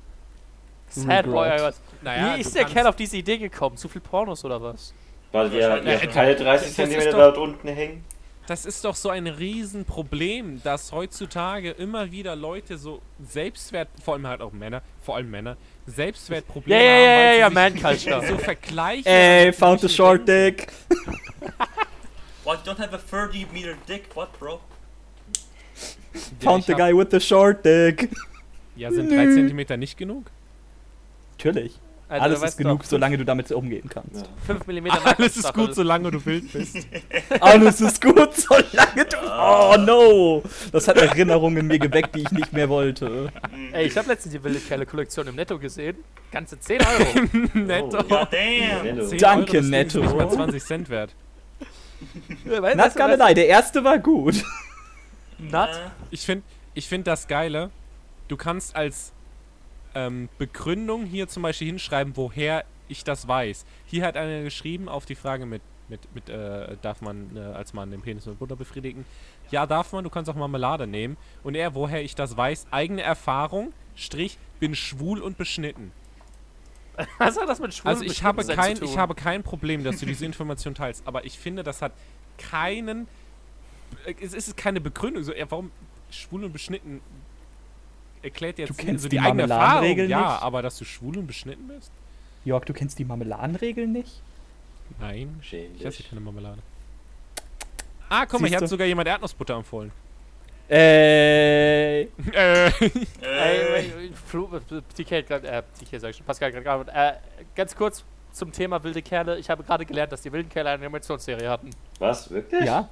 Sad boy, was? Naja, Wie ist der Kerl auf diese Idee gekommen? Zu viel Pornos oder was? Weil ihr Ja, keine 30 das ist cm dort unten hängen? Das ist doch so ein Riesenproblem, dass heutzutage immer wieder Leute so Selbstwert, vor allem halt auch Männer, vor allem Männer, Selbstwertprobleme ja, ja, haben, ja, weil ja, sie Man sich Culture. so vergleichen. Ey, und found the sich short denken, dick. What, you don't have a 30 meter dick? What, bro? Found the guy with the short dick. Ja, sind drei Zentimeter nicht genug? Natürlich. Also, Alles ist genug, doch, solange du damit umgehen kannst. Ja. 5 mm Alles ist gut, solange du wild bist. Alles ist gut, solange du. Oh no! Das hat Erinnerungen in mir geweckt, die ich nicht mehr wollte. Ey, ich habe letztens die wilde Kerle Kollektion im Netto gesehen. Ganze 10 Euro. Netto. Oh, God damn. Netto. 10 Danke, Euro, ist Netto. Nicht mal 20 Cent wert. weißt, Not gonna lie, der erste war gut. Äh, Ich finde ich find das Geile, du kannst als ähm, Begründung hier zum Beispiel hinschreiben, woher ich das weiß. Hier hat einer geschrieben auf die Frage mit, mit, mit äh, darf man äh, als Mann den Penis mit Butter befriedigen? Ja, darf man, du kannst auch Marmelade nehmen. Und er, woher ich das weiß, eigene Erfahrung, Strich, bin schwul und beschnitten. Was hat das mit Schwulen Also ich habe, kein, ich habe kein Problem, dass du diese Information teilst, aber ich finde, das hat keinen. äh, Es ist keine Begründung. So, warum schwul und beschnitten erklärt jetzt Du kennst so die eigene Erfahrung. Marmeladenregeln Ja, nicht? aber dass du schwul und beschnitten bist? Jörg, du kennst die Marmeladenregeln nicht? Nein, ich esse Schämlich. keine Marmelade. Ah, guck mal, hier hat sogar jemand Erdnussbutter empfohlen. Äh. äh, Ey, ey, Flo, TK hat gerade, äh, TK sag ich schon, Pascal hat gerade, äh, ganz kurz zum Thema wilde Kerle. Ich habe gerade gelernt, dass die wilden Kerle eine Animationsserie hatten. Was? Wirklich? Ja,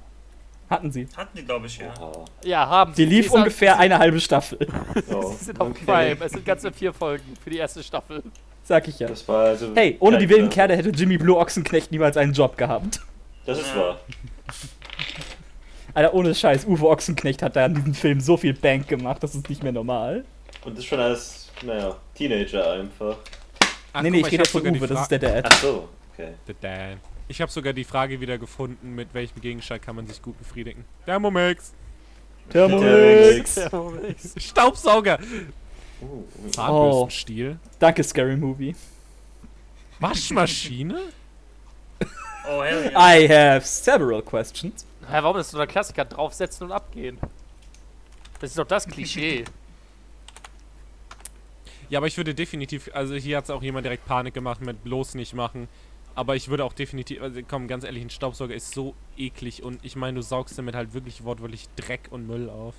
hatten sie. hatten die, glaube ich, ja. Oha. Ja, haben Die lief ungefähr eine halbe Staffel. Oh, Sie sind auf okay. Prime. Es sind ganze vier Folgen für die erste Staffel. Sag ich ja. Das war also. Hey, ohne die wilden. Kerle hätte Jimmy Blue Ochsenknecht niemals einen Job gehabt. Das ist Ja. wahr. Alter, ohne Scheiß, Uwe Ochsenknecht hat da in diesem Film so viel Bank gemacht, das ist nicht mehr normal. Und das schon als, naja, Teenager einfach. ach, nee, nee, ich rede jetzt von Uwe, das ist der Dad. Ach so, okay. Der Dan. Ich habe sogar die Frage wieder gefunden, mit welchem Gegenstand kann man sich gut befriedigen. Thermomix. Thermomix! Staubsauger. Uh, Zahnbürstenstiel. Danke, Scary Movie. Waschmaschine? Oh, hell yeah. I have several questions. Hä, warum ist so ein Klassiker draufsetzen und abgehen? Das ist doch das Klischee. Ja, aber ich würde definitiv, also hier hat es auch jemand direkt Panik gemacht mit bloß nicht machen. Aber ich würde auch definitiv, also komm, ganz ehrlich, ein Staubsauger ist so eklig und ich meine, du saugst damit halt wirklich wortwörtlich Dreck und Müll auf.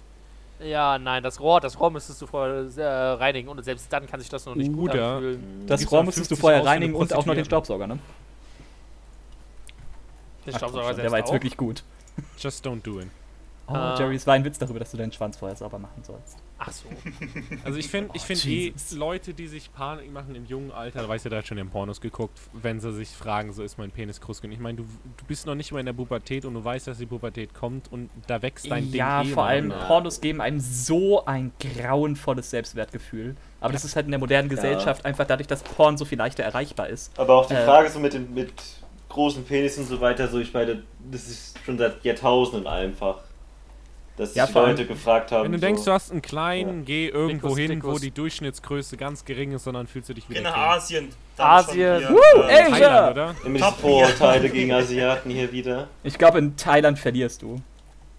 Ja, nein, das Rohr, das Rohr müsstest du vorher äh, reinigen und selbst dann kann sich das noch nicht gut Oder- anfühlen. Das Gibt's Rohr müsstest du 50 vorher reinigen und auch noch den? Staubsauger, ne? Den Ach, Staubsauger selbst der war jetzt auch. wirklich gut. Just don't do it. Oh, Äh. Jerry, es war ein Witz darüber, dass du deinen Schwanz vorher sauber machen sollst. Ach so. Also ich finde ich Oh, find eh Jesus. Leute, die sich Panik machen im jungen Alter, da weißt du, da hat schon in Pornos geguckt, wenn sie sich fragen, so ist mein Penis groß genug. Ich meine, du, du bist noch nicht mal in der Pubertät und du weißt, dass die Pubertät kommt und da wächst dein Ding ja, eh vor allem nach. Pornos geben einem so ein grauenvolles Selbstwertgefühl. Aber das ist halt in der modernen Gesellschaft einfach dadurch, dass Porn so viel leichter erreichbar ist. Aber auch die Äh. Frage so mit, dem, mit großen Penis und so weiter, so ich meine, das ist schon seit Jahrtausenden einfach. Dass sich Ja, allem, Leute gefragt haben. Wenn du so, denkst, du hast einen kleinen, geh irgendwo Dickus, hin, wo die Durchschnittsgröße ganz gering ist, sondern fühlst du dich wieder Geh nach clean. Asien. Asien. Woo, äh, ey! Thailand, oder? immer diese Vorurteile gegen Asiaten hier wieder. Ich glaube, in Thailand verlierst du.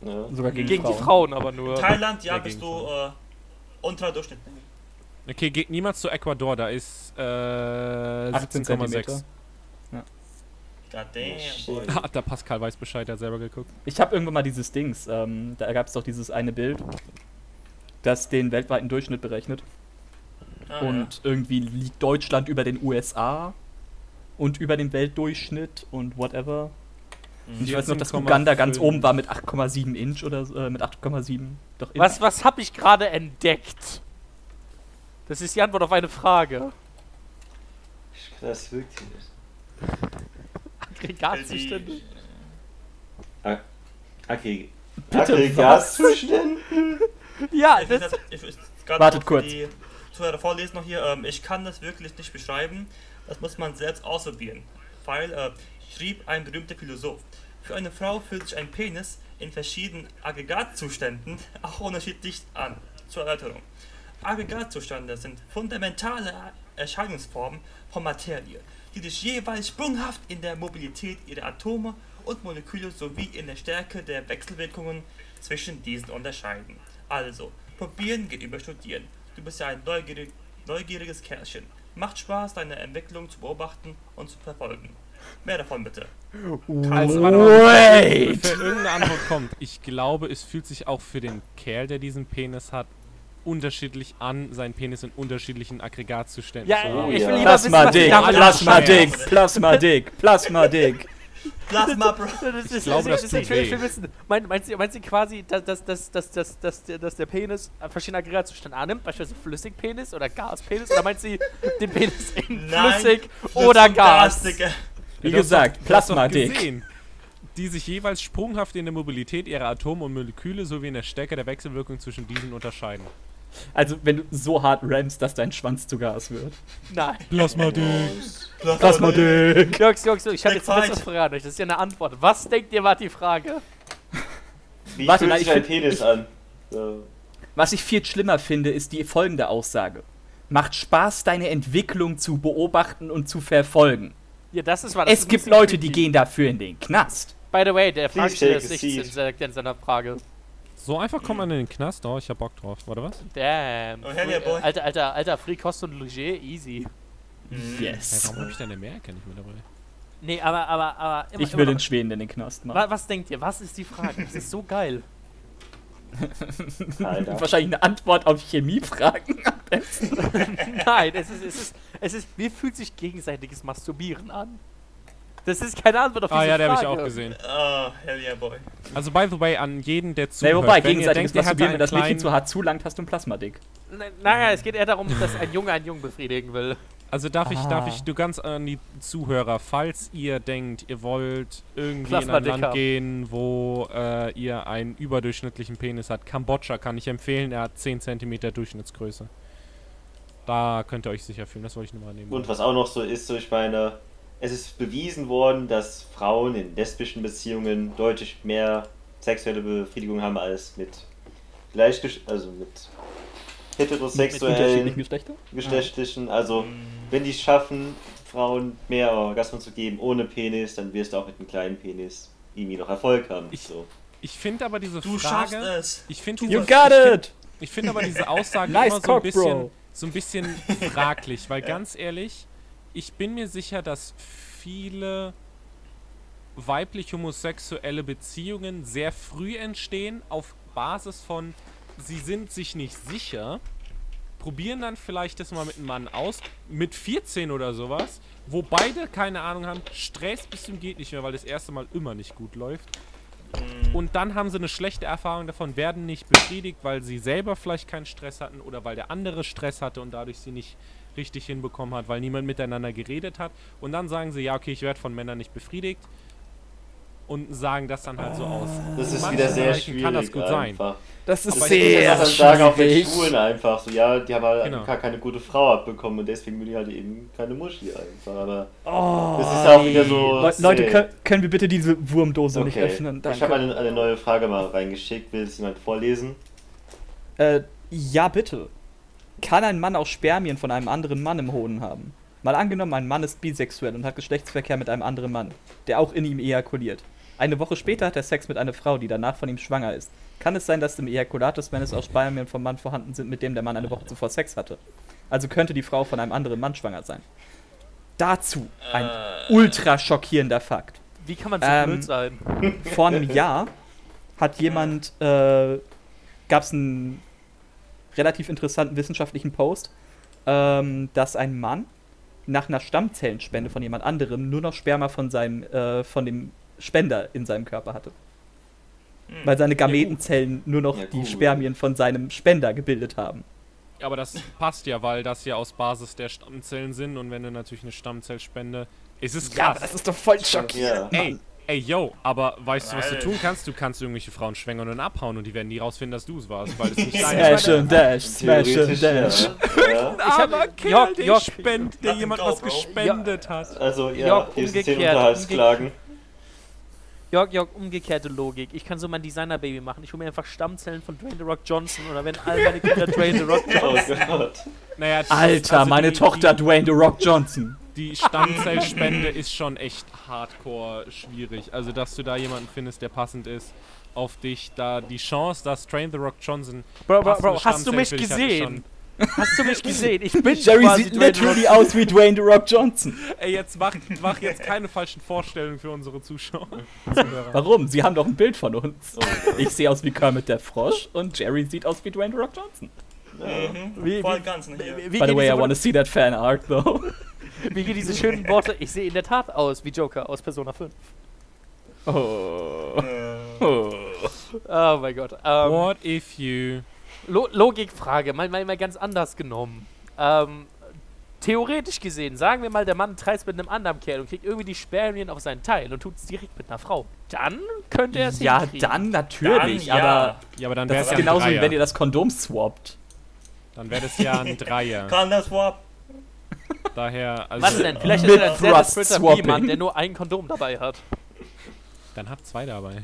Ja. Sogar gegen, Gegen die Frauen. Frauen aber nur. Thailand, ja, Ja, bist du äh, unter Durchschnitt. Okay, geht niemals zu Ecuador, da ist äh, 18 17,6. Zentimeter. God damn, Shit. boy. Hat der Pascal weiß Bescheid, der hat selber geguckt. Ich habe irgendwann mal dieses Dings, ähm, da gab es doch dieses eine Bild, das den weltweiten Durchschnitt berechnet. Ah, Und irgendwie liegt Deutschland über den USA und über dem Weltdurchschnitt und whatever. Und ich weiß noch, dass 14,5. Uganda ganz oben war mit 8,7 Inch oder so, äh, mit 8,7. Doch Inch. Was, was habe ich gerade entdeckt? Das ist die Antwort auf eine Frage. Das wirkt hier nicht. Aggregatzustände. Okay. Bitte Aggregatzustände? Ja, Ich das, ich Wartet kurz. Die Zuhörer vorlesen noch hier. Ähm, ich kann das wirklich nicht beschreiben. Das muss man selbst ausprobieren. Weil, äh, schrieb ein berühmter Philosoph, für eine Frau fühlt sich ein Penis in verschiedenen Aggregatzuständen auch unterschiedlich an. Zur Erläuterung. Aggregatzustände sind fundamentale Erscheinungsformen von Materie, die sich jeweils sprunghaft in der Mobilität ihrer Atome und Moleküle sowie in der Stärke der Wechselwirkungen zwischen diesen unterscheiden. Also, probieren geht über studieren. Du bist ja ein neugierig, neugieriges Kerlchen. Macht Spaß, deine Entwicklung zu beobachten und zu verfolgen. Mehr davon bitte. Also, Wait! bevor irgendeine Antwort kommt. Ich glaube, es fühlt sich auch für den Kerl, der diesen Penis hat, unterschiedlich an, seinen Penis in unterschiedlichen Aggregatzuständen ja, zu haben. ich ja. will lieber Plasma Dick, Plasma. Dick, Plasma Dick, Plasma Dick. Plasma, Bro. Das ist, Ich glaube, das ist, tut weh. meinst, du, meinst du quasi, dass, dass, dass, dass, dass, dass, der, dass der Penis verschiedene Aggregatzustände annimmt, beispielsweise Flüssigpenis oder Gaspenis, oder meinst du den Penis in Flüssig oder Gas? Wie gesagt, Plasma Dick. Die sich jeweils sprunghaft in der Mobilität ihrer Atome und Moleküle sowie in der Stärke der Wechselwirkung zwischen diesen unterscheiden. Also, wenn du so hart rammst, dass dein Schwanz zu Gas wird. Nein. Plasma Dick. Plasma Dick. Jungs, Jungs, Jungs, ich habe jetzt eine Frage an euch. Das ist ja eine Antwort. Was denkt ihr, war die Frage? Wie Warte, fühlt nein, sich ich dein Penis ich- an? So. Was ich viel schlimmer finde, ist die folgende Aussage. Macht Spaß, deine Entwicklung zu beobachten und zu verfolgen. Ja, das ist was. Es gibt Leute, die gehen dafür in den Knast. By the way, der Fragesteller ist a 16, seat. sagt er in seiner Frage. So einfach kommt man in den Knast. Oh, ich hab Bock drauf. Warte, was? Damn. Oh, hell yeah, boy. Alter, alter, alter, Free Kost und Logier, easy. Hey, Yes. warum hab ich denn Amerika nicht mit dabei? Nee, aber, aber, aber. Immer, Ich will in Schweden in den Knast machen. Was denkt ihr? Was ist die Frage? Das ist so geil. Alter. Wahrscheinlich eine Antwort auf Chemiefragen. Nein, es ist, es ist, es ist, wie fühlt sich gegenseitiges Masturbieren an? Das ist keine Antwort auf diese Ah Frage. ja, der hab ich auch gesehen. Oh, hell yeah, boy. Also by the way, an jeden, der Nee, zuhört, wobei, wenn ihr gegenseitiges denkt, Masturbieren, wenn das Mädchen zu hart zulangt, hast du ein Plasma-Dick. Naja, es geht eher darum, dass ein Junge einen Jungen befriedigen will. Also darf ich, darf Ah. ich, du ganz an die Zuhörer, falls ihr denkt, ihr wollt irgendwie in ein Land gehen, wo äh, ihr einen überdurchschnittlichen Penis habt, Kambodscha kann ich empfehlen, er hat 10 cm Durchschnittsgröße. Da könnt ihr euch sicher fühlen, das wollte ich nur mal nehmen. Und was auch noch so ist, so ich meine, es ist bewiesen worden, dass Frauen in lesbischen Beziehungen deutlich mehr sexuelle Befriedigung haben als mit gleichgesch also mit Mit heterosexuellen unterschiedlichen Geschlechtern? geschlechtlichen. Also wenn die es schaffen, Frauen mehr Orgasmen zu geben ohne Penis, dann wirst du auch mit einem kleinen Penis irgendwie noch Erfolg haben. Ich- so. Ich finde aber diese Du schaffst Frage, es. ich finde You diese, got ich find, it! Ich finde aber diese Aussage Nice immer so ein bisschen, bro. so ein bisschen fraglich, weil ganz ehrlich, ich bin mir sicher, dass viele weiblich homosexuelle Beziehungen sehr früh entstehen auf Basis von sie sind sich nicht sicher, probieren dann vielleicht das mal mit einem Mann aus, mit 14 oder sowas, wo beide keine Ahnung haben, Stress bis zum geht nicht mehr, weil das erste Mal immer nicht gut läuft. Und dann haben sie eine schlechte Erfahrung davon, werden nicht befriedigt, weil sie selber vielleicht keinen Stress hatten oder weil der andere Stress hatte und dadurch sie nicht richtig hinbekommen hat, weil niemand miteinander geredet hat. Und dann sagen sie, ja, okay, ich werde von Männern nicht befriedigt. Und sagen das dann halt so aus. Das ist wieder sehr Bereichen schwierig kann das gut sein. einfach. Das ist Aber ich sehr das dann sagen, auch schwierig. Schulen einfach so, ja, die haben halt Genau. gar keine gute Frau abbekommen und deswegen will die halt eben keine Muschi einfach. Aber Oh, das ist auch wieder so. Le Leute, können, können wir bitte diese Wurmdose nicht Okay. öffnen? Ich habe Danke. eine, eine neue Frage mal reingeschickt. Will es jemand vorlesen? Äh, ja, bitte. Kann ein Mann auch Spermien von einem anderen Mann im Hoden haben? Mal angenommen, ein Mann ist bisexuell und hat Geschlechtsverkehr mit einem anderen Mann, der auch in ihm ejakuliert. Eine Woche später hat er Sex mit einer Frau, die danach von ihm schwanger ist. Kann es sein, dass im Ejakulat des Mannes auch Spermien vom Mann vorhanden sind, mit dem der Mann eine Woche zuvor Sex hatte? Also könnte die Frau von einem anderen Mann schwanger sein. Dazu ein ultra schockierender Fakt. Wie kann man so Ähm, blöd sein? Vor einem Jahr hat jemand, äh, gab es einen relativ interessanten wissenschaftlichen Post, ähm, dass ein Mann nach einer Stammzellenspende von jemand anderem nur noch Sperma von seinem, äh, von dem Spender in seinem Körper hatte. Weil seine Gametenzellen nur noch Ja, die. Spermien von seinem Spender gebildet haben. Aber das passt ja, weil das ja aus Basis der Stammzellen sind und wenn du natürlich eine Stammzellspende. Es ist krass. ist doch voll Ja. ey, ey, yo, aber weißt du, was du tun kannst? Du kannst irgendwelche Frauen schwängern und abhauen und die werden nie rausfinden, dass du es warst, weil es nicht dein Smash and Dash, Smash and Dash. ja. ja. armer Kerl, der, Jörg, spend, der jemand was gespendet hat. Also, ja, Jörg, hier sind zehn umgekehrt, Unterhaltsklagen. Jörg, Jörg, umgekehrte Logik. Ich kann so mein Designer-Baby machen. Ich hole mir einfach Stammzellen von Dwayne The Rock Johnson oder wenn all meine Kinder Dwayne The Rock Oh Johnson. Gott. Naja, Alter, also meine die, Tochter Dwayne The Rock Johnson. Die, Stammzellspende ist schon echt hardcore schwierig. Also, dass du da jemanden findest, der passend ist auf dich, da die Chance, dass Train The Rock Johnson. Bro, Bro, Bro, hast du mich gesehen? Hast du mich gesehen? Ich bin Jerry quasi sieht Dwayne literally aus wie Dwayne The Rock Johnson. Ey, jetzt mach, mach jetzt keine falschen Vorstellungen für unsere Zuschauer. Warum? Sie haben doch ein Bild von uns. Ich sehe aus wie Kermit der Frosch und Jerry sieht aus wie Dwayne The Rock Johnson. Mhm. Wie- Voll wie- ganz hier. Wie, By the way, I diese, wanna see that fan art though. Wie gehen diese schönen Worte? Ich sehe in der Tat aus wie Joker aus Persona 5. Oh. Äh, oh. Oh mein Gott. Ähm, What if you. Lo Logikfrage, mal, mal, mal ganz anders genommen. Ähm, theoretisch gesehen, sagen wir mal, der Mann treibt mit einem anderen Kerl und kriegt irgendwie die Spermien auf seinen Teil und tut es direkt mit einer Frau. Dann könnte er es Ja, hinkriegen. dann natürlich, Dann ja. aber Ja, aber dann das wäre ist es ja genauso wie wenn ihr das Kondom swappt. Dann wäre das ja ein Dreier. Kann das Swap? Daher, also. Was denn? Vielleicht ist er ein sehr. B-Mann, der nur ein Kondom dabei hat. Dann habt zwei dabei.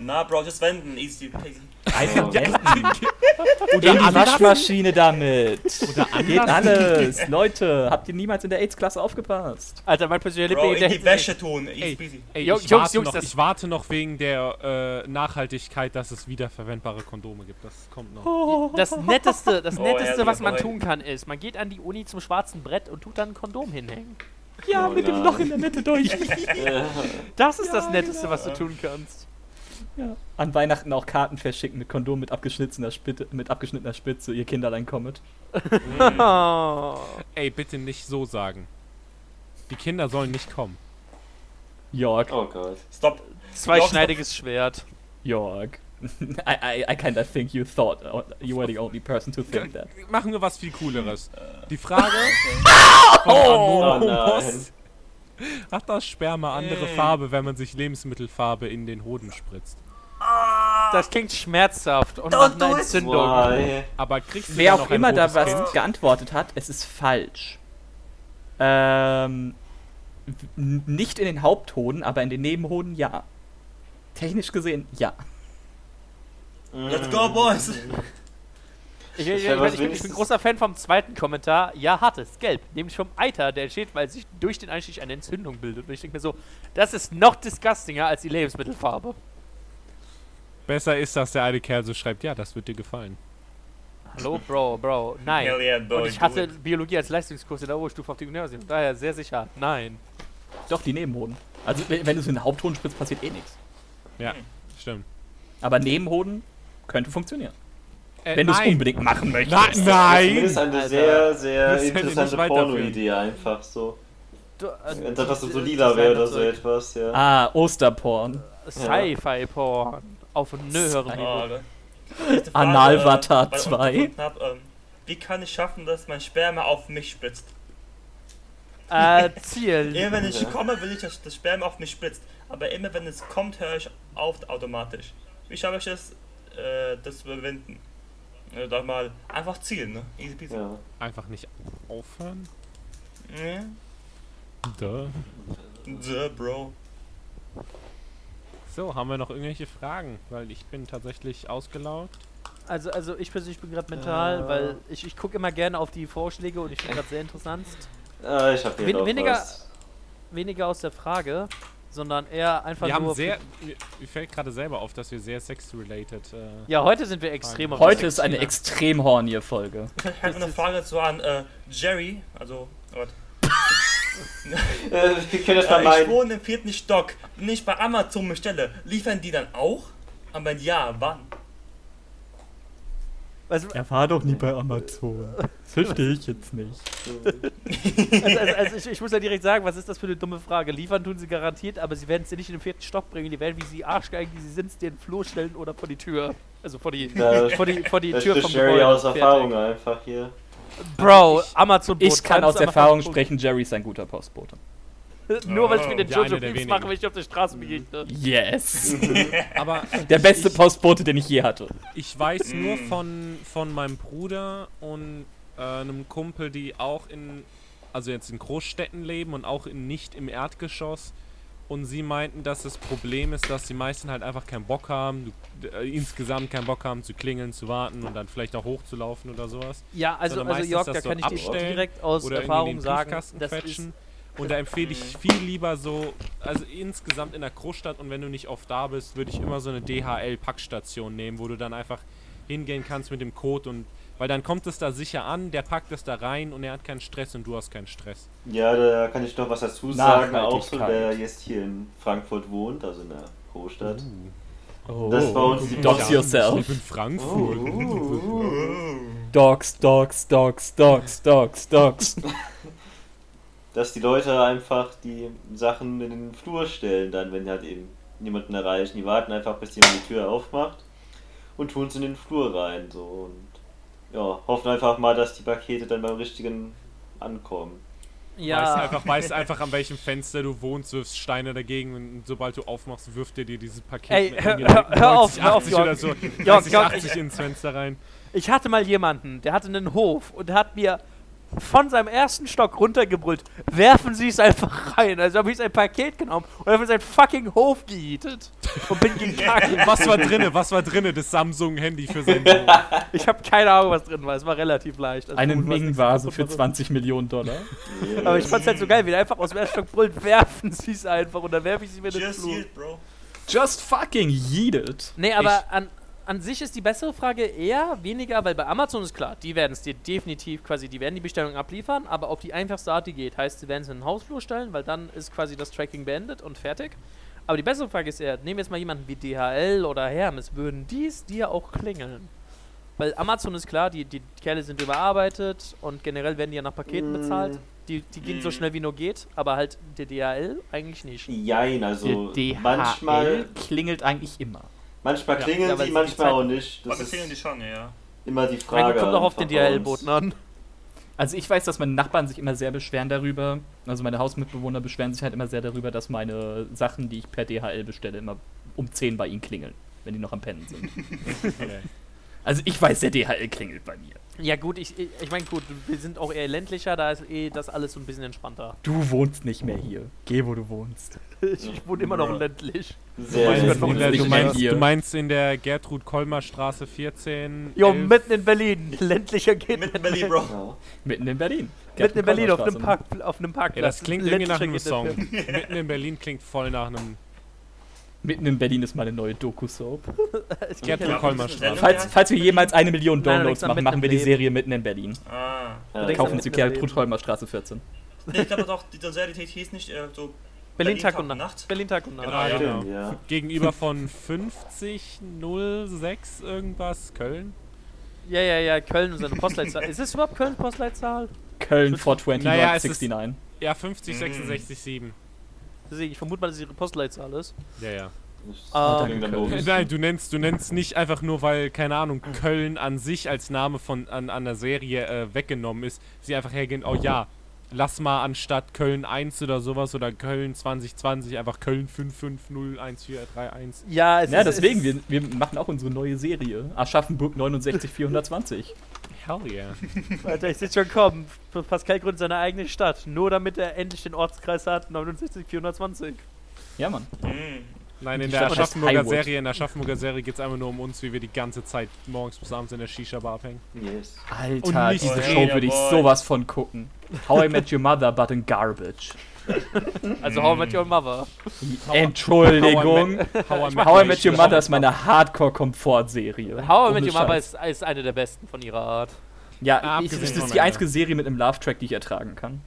Na, Bro, just wenden. Easy peasy. Einfach wenden. Oder In die Waschmaschine damit. Oder Geht alles. Leute, habt ihr niemals in der AIDS-Klasse aufgepasst? Alter, mein persönlicher Lieblings, in die Wäsche tun. Easy Ey, peasy. ey, Jungs, ich, Jungs, warte Jungs, noch, das- ich warte noch wegen der äh, Nachhaltigkeit, dass es wiederverwendbare Kondome gibt. Das kommt noch. Das Netteste, das Oh, Netteste, ja, was man tun kann, ist, man geht an die Uni zum schwarzen Brett und tut dann ein Kondom hinhängen. Ja, Oh mit dem nein. Loch in der Mitte durch. Ja. Das ist das Netteste, was du tun kannst. Ja. An Weihnachten auch Karten verschicken mit Kondom mit abgeschnittener Spitze, mit abgeschnittener Spitze, ihr Kinderlein kommet. Oh. Ey, bitte nicht so sagen. Die Kinder sollen nicht kommen. Jörg, Oh Gott. Stop. Zweischneidiges Schwert. Jörg. I, I, I kinda think you thought uh, you were the only person to think that. Machen wir was viel Cooleres. Die Frage von Oh Anonymous. nein. Hat das Sperma andere. Farbe, wenn man sich Lebensmittelfarbe in den Hoden spritzt? Das klingt schmerzhaft und Don't macht do eine. Entzündung. Why? Aber kriegst du Wer auch immer da was Kind? geantwortet hat, es ist falsch. Ähm, nicht in den Haupthoden, aber in den Nebenhoden ja. Technisch gesehen ja. Let's go, boys. Ich, ich, ich, ich, bin, ich bin wenigstens- großer Fan vom zweiten Kommentar. Ja, hat es, gelb. Nämlich vom Eiter, der entsteht, weil sich durch den Einstich eine Entzündung bildet. Und ich denke mir so, das ist noch disgustinger als die Lebensmittelfarbe. Besser ist, dass der eine Kerl so schreibt, ja, das wird dir gefallen. Hallo, Bro, Bro, nein. Hell yeah, boy. Und ich hatte. Biologie als Leistungskurs in der Oberstufe auf dem Gymnasium. Daher sehr sicher, nein. Doch, die Nebenhoden. Also, wenn wenn du es in den Haupthoden spritzt, passiert eh nichts. Ja, stimmt. Aber Nebenhoden könnte funktionieren. Äh, Wenn du es nein. unbedingt machen möchtest. Na, Das nein! ist eine Alter. sehr, sehr interessante. Porno-Idee einfach so. Du, äh, Das, was so lila wäre oder so etwas, ja. Ah, Osterporn. Sci-Fi-Porn. Auf einem höheren Niveau. ne? Äh, ich 2. gefunden Hab, ähm, wie kann ich schaffen, dass mein Sperma auf mich spritzt? Äh, Ziel. Immer wenn ich komme, will ich, dass das Sperma auf mich spritzt. Aber immer wenn es kommt, höre ich auf automatisch. Wie schaffe ich es, äh, das zu überwinden? Äh, doch mal einfach zielen, ne? Easy peasy. ja. Einfach nicht aufhören. Ja. Duh. The Bro. So, haben wir noch irgendwelche Fragen? Weil ich bin tatsächlich ausgelaugt. Also, also ich persönlich bin gerade mental, Äh. weil ich, ich gucke immer gerne auf die Vorschläge und ich finde gerade sehr interessant. Ah, ich hab hier Wen- weniger- was. Weniger aus der Frage, sondern eher einfach Wir nur. haben sehr. Mir, mir fällt gerade selber auf, dass wir sehr sex-related. Äh, ja, heute sind wir extrem Heute ist eine extrem hornige Folge. Ich habe eine Frage so an äh, Jerry, also Gott. Äh, wir können das Äh, ich meinen. wohne im vierten Stock. Wenn ich bei Amazon bestelle, liefern die dann auch? Aber wenn ja, wann? Also, Er war doch nie bei Amazon. Das verstehe ich jetzt nicht. also, also, also ich, ich muss ja direkt sagen, was ist das für eine dumme Frage? Liefern tun sie garantiert, aber sie werden es dir nicht in den vierten Stock bringen. Die werden, wie sie Arschgeigen, wie sie sind, dir in den Flur stellen oder vor die Tür. Also vor die, Da- vor die, vor die Das Tür ist vom Sherry Gebäude. aus Fertig. Erfahrung einfach hier. Bro, Amazon Ich kann aus Erfahrung sprechen, Jerry ist ein guter Postbote. Nur weil ich mir den Ja, Jojo der Beats mache, wenn ich auf der Straße begegne. Yes. aber Der beste Postbote, den ich je hatte. ich weiß nur Mm. von, von meinem Bruder und äh, einem Kumpel, die auch in. Also jetzt in Großstädten leben und auch in, nicht im Erdgeschoss. Und sie meinten, dass das Problem ist, dass die meisten halt einfach keinen Bock haben, du, äh, insgesamt keinen Bock haben zu klingeln, zu warten und dann vielleicht auch hochzulaufen oder sowas. Ja, also, also Jörg, da kann ich dir direkt aus Erfahrung sagen, das ist. Und da empfehle ich viel lieber so, also insgesamt in der Großstadt und wenn du nicht oft da bist, würde ich immer so eine DHL-Packstation nehmen, wo du dann einfach hingehen kannst mit dem Code und weil dann kommt es da sicher an, der packt es da rein und er hat keinen Stress und du hast keinen Stress. Ja, da kann ich noch was dazu sagen. Auch so, wer jetzt hier in Frankfurt wohnt, also in der Großstadt. Oh. Das war uns die Dox Post- yourself. Ich bin Frankfurt. Dogs, Dogs, Dogs, Dogs, Dogs, Dogs. Dass die Leute einfach die Sachen in den Flur stellen, dann, wenn die halt eben niemanden erreichen. Die warten einfach, bis jemand die Tür aufmacht und tun es in den Flur rein. So und ja, hoffen einfach mal, dass die Pakete dann beim richtigen ankommen. Weißt ja, einfach, weißt einfach, an welchem Fenster du wohnst, wirfst Steine dagegen und sobald du aufmachst, wirft er dir dieses Paket Ey, mit hör- hör- hör auf, 90, hör auf, 80 oder Jörg. so, Jörg, 90, Jörg, 80 ins Fenster rein. ich hatte mal jemanden, der hatte einen Hof und hat mir von seinem ersten Stock runtergebrüllt, werfen Sie es einfach rein. Also habe ich sein Paket genommen und habe seinen fucking Hof gejietet und bin gegangen. Was war drinne? Was war drinne? Das Samsung-Handy für seinen Sohn. Ich habe keine Ahnung, was drin war. Es war relativ leicht. Also Eine Ming-Vase für war. 20 Millionen Dollar. Aber ich fand's halt so geil, wie der einfach aus dem ersten Stock brüllt, werfen Sie es einfach und dann werfe ich sie mir in den Just Flur. yield, Bro. Just fucking yeet it. Nee, aber an, an sich ist die bessere Frage eher weniger, weil bei Amazon ist klar, die werden es dir definitiv quasi, die werden die Bestellung abliefern, aber auf die einfachste Art, die geht, heißt, sie werden es in den Hausflur stellen, weil dann ist quasi das Tracking beendet und fertig. Aber die bessere Frage ist eher, nehmen wir jetzt mal jemanden wie DHL oder Hermes, würden dies dir auch klingeln? Weil Amazon ist klar, die, die Kerle sind überarbeitet und generell werden die ja nach Paketen Mm. bezahlt. Die, die gehen so Mm. schnell wie nur geht, aber halt der DHL eigentlich nicht. Jein, also manchmal, klingelt eigentlich immer. Manchmal klingeln ja, die manchmal Zeit- auch nicht. Das Aber klingeln die schon, ja. immer die Frage. Gott, kommt doch auf den. DHL-Boten an. Also ich weiß, dass meine Nachbarn sich immer sehr beschweren darüber, also meine Hausmitbewohner beschweren sich halt immer sehr darüber, dass meine Sachen, die ich per DHL bestelle, immer um 10 bei ihnen klingeln, wenn die noch am Pennen sind. Okay. Also ich weiß, der DHL klingelt bei mir. Ja gut, ich, ich, ich meine gut, wir sind auch eher ländlicher, da ist eh das alles so ein bisschen entspannter. Du wohnst nicht mehr hier. Geh, wo du wohnst. Ich, ich wohne immer noch ländlich. Sehr in noch der, nicht du, meinst, du meinst in der Gertrud-Kolmer-Straße 14? Jo, 11? mitten in Berlin. Ländlicher geht Mitten in Berlin. Bro. Ja. Mitten in Berlin. Mitten in Berlin auf einem. Park, auf einem Parkplatz. Ja, das klingt irgendwie nach Ländlicher einem Song. Mitten in Berlin klingt voll nach einem Mitten in Berlin ist meine neue Doku-Soap. Ich Gertrud Kolmer Sendung Falls, falls wir jemals eine Million nein, Downloads ich machen, machen wir die. Serie Mitten in Berlin. Ah. Ja, denkst Kaufen Sie Gertrud. Holmer Straße 14. Nee, ich glaube doch, die Realität hieß nicht äh, so. Berlin Tag und Tag und Nacht. Nacht. Berlin Tag und Nacht. Genau, ja. genau. Ja. Gegenüber von 5006 irgendwas, Köln? Ja, ja, ja, Köln und seine Postleitzahl. Ist es überhaupt Köln Postleitzahl? Köln 420 Naja, es ist- 69. Ja, 50, Mm. 66, 7. Deswegen, ich vermute mal, dass es ihre Postleitzahl ist. Ja, ja. Ah, danke. logisch. Nein, du nennst, du nennst nicht einfach nur, weil, keine Ahnung, Köln an sich als Name von an, an der Serie äh, weggenommen ist, sie einfach hergehen, oh ja, lass mal anstatt Köln 1 oder sowas oder Köln 2020 einfach Köln 5501431. Ja, es Ja, ist, deswegen, es wir, wir machen auch unsere neue Serie. Aschaffenburg 69420. Hell yeah. ist, Alter, ich sehe schon kommen. Pascal gründet seine eigene Stadt, nur damit er endlich den Ortskreis hat, 69420. Ja, Mann. Mm. Nein, in der Stadt Aschaffenburger. Serie, in der Aschaffenburger Serie geht es einfach nur um uns, wie wir die ganze Zeit morgens bis abends in der Shisha-Bar abhängen. Yes. Alter, Und nicht diese. Show würde ich sowas von gucken. How I Met Your Mother, but in garbage. Also How I Met Your Mother. Entschuldigung. How I How I Met Your Mother ist meine Hardcore-Komfort-Serie. How I Met Your Mother ist, ist eine der besten von ihrer Art. Ja, Ah, ich, das ist vom die einzige Serie mit einem Love-Track, die ich ertragen kann.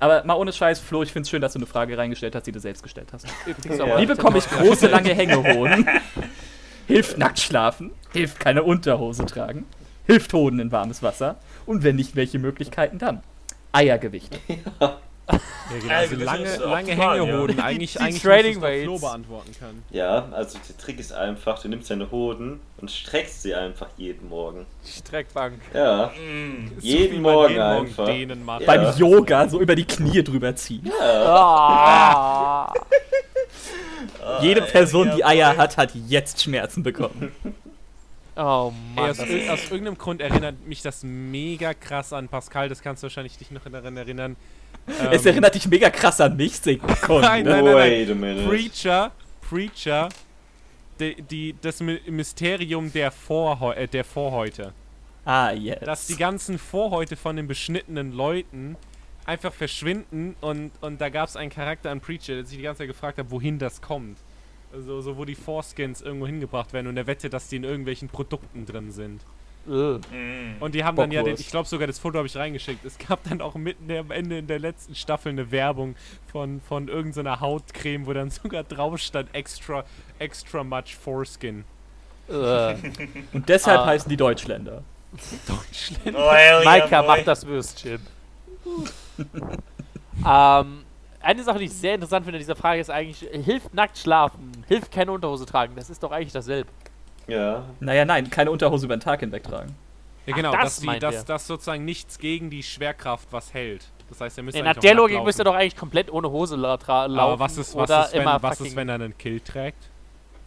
Aber mal ohne Scheiß, Flo, ich find's schön, dass du eine Frage reingestellt hast, die du selbst gestellt hast. Ja. Wie bekomme ich große, lange Hängehoden? Hilft nackt schlafen, hilft keine Unterhose tragen, hilft Hoden in warmes Wasser und wenn nicht, welche Möglichkeiten dann? Eiergewichte. Ja, genau. Also lange, lange optimal, ja. Hängehoden. Eigentlich, Die eigentlich Training müsstest du Weights. Flo beantworten können. Ja, also der Trick ist einfach, du nimmst deine Hoden und streckst sie einfach jeden Morgen. Streckbank. Ja. Ist Jeden wie man Morgen einfach. Dehnen macht. Ja. Beim Yoga so über die Knie drüber ziehen. Ah. Jede Ah, Person, ja, die Eier hat, hat jetzt Schmerzen bekommen. Oh Ey, Mann. aus, ir- aus irgendeinem Grund erinnert mich das mega krass an Pascal, das kannst du wahrscheinlich dich noch daran erinnern. Es Ähm, erinnert dich mega krass an mich, Sekunde. Nein, nein, nein. Minute. Preacher, Preacher, die, die, das Mysterium der, Vorheu äh, der Vorhäute. Ah, yes. Dass die ganzen Vorhäute von den beschnittenen Leuten einfach verschwinden und, und da gab es einen Charakter an Preacher, der sich die ganze Zeit gefragt hat, wohin das kommt. Also so, wo die Foreskins irgendwo hingebracht werden und er wette, dass die in irgendwelchen Produkten drin sind. Und die haben dann ja, den, ich glaube sogar das Foto habe ich reingeschickt. Es gab dann auch mitten am Ende in der letzten Staffel eine Werbung von, von irgendeiner Hautcreme, wo dann sogar drauf stand extra, extra much Foreskin. Äh. Und deshalb Ah. heißen die Deutschländer. Deutschland. Oh, Maika, mach das Würstchen. ähm, eine Sache, die ich sehr interessant finde in dieser Frage, ist eigentlich, hilft nackt schlafen, hilft keine Unterhose tragen. Das ist doch eigentlich dasselbe. Ja. Naja, nein, keine Unterhose über den Tag hinweg tragen. Ja, Ach, genau, das dass, die, meint dass, dass sozusagen nichts gegen die Schwerkraft was hält. Das heißt, er müsste In eigentlich der Logik müsste er doch eigentlich komplett ohne Hose laufen. Aber was ist, was, oder ist, wenn, immer was ist, wenn er einen Kill trägt?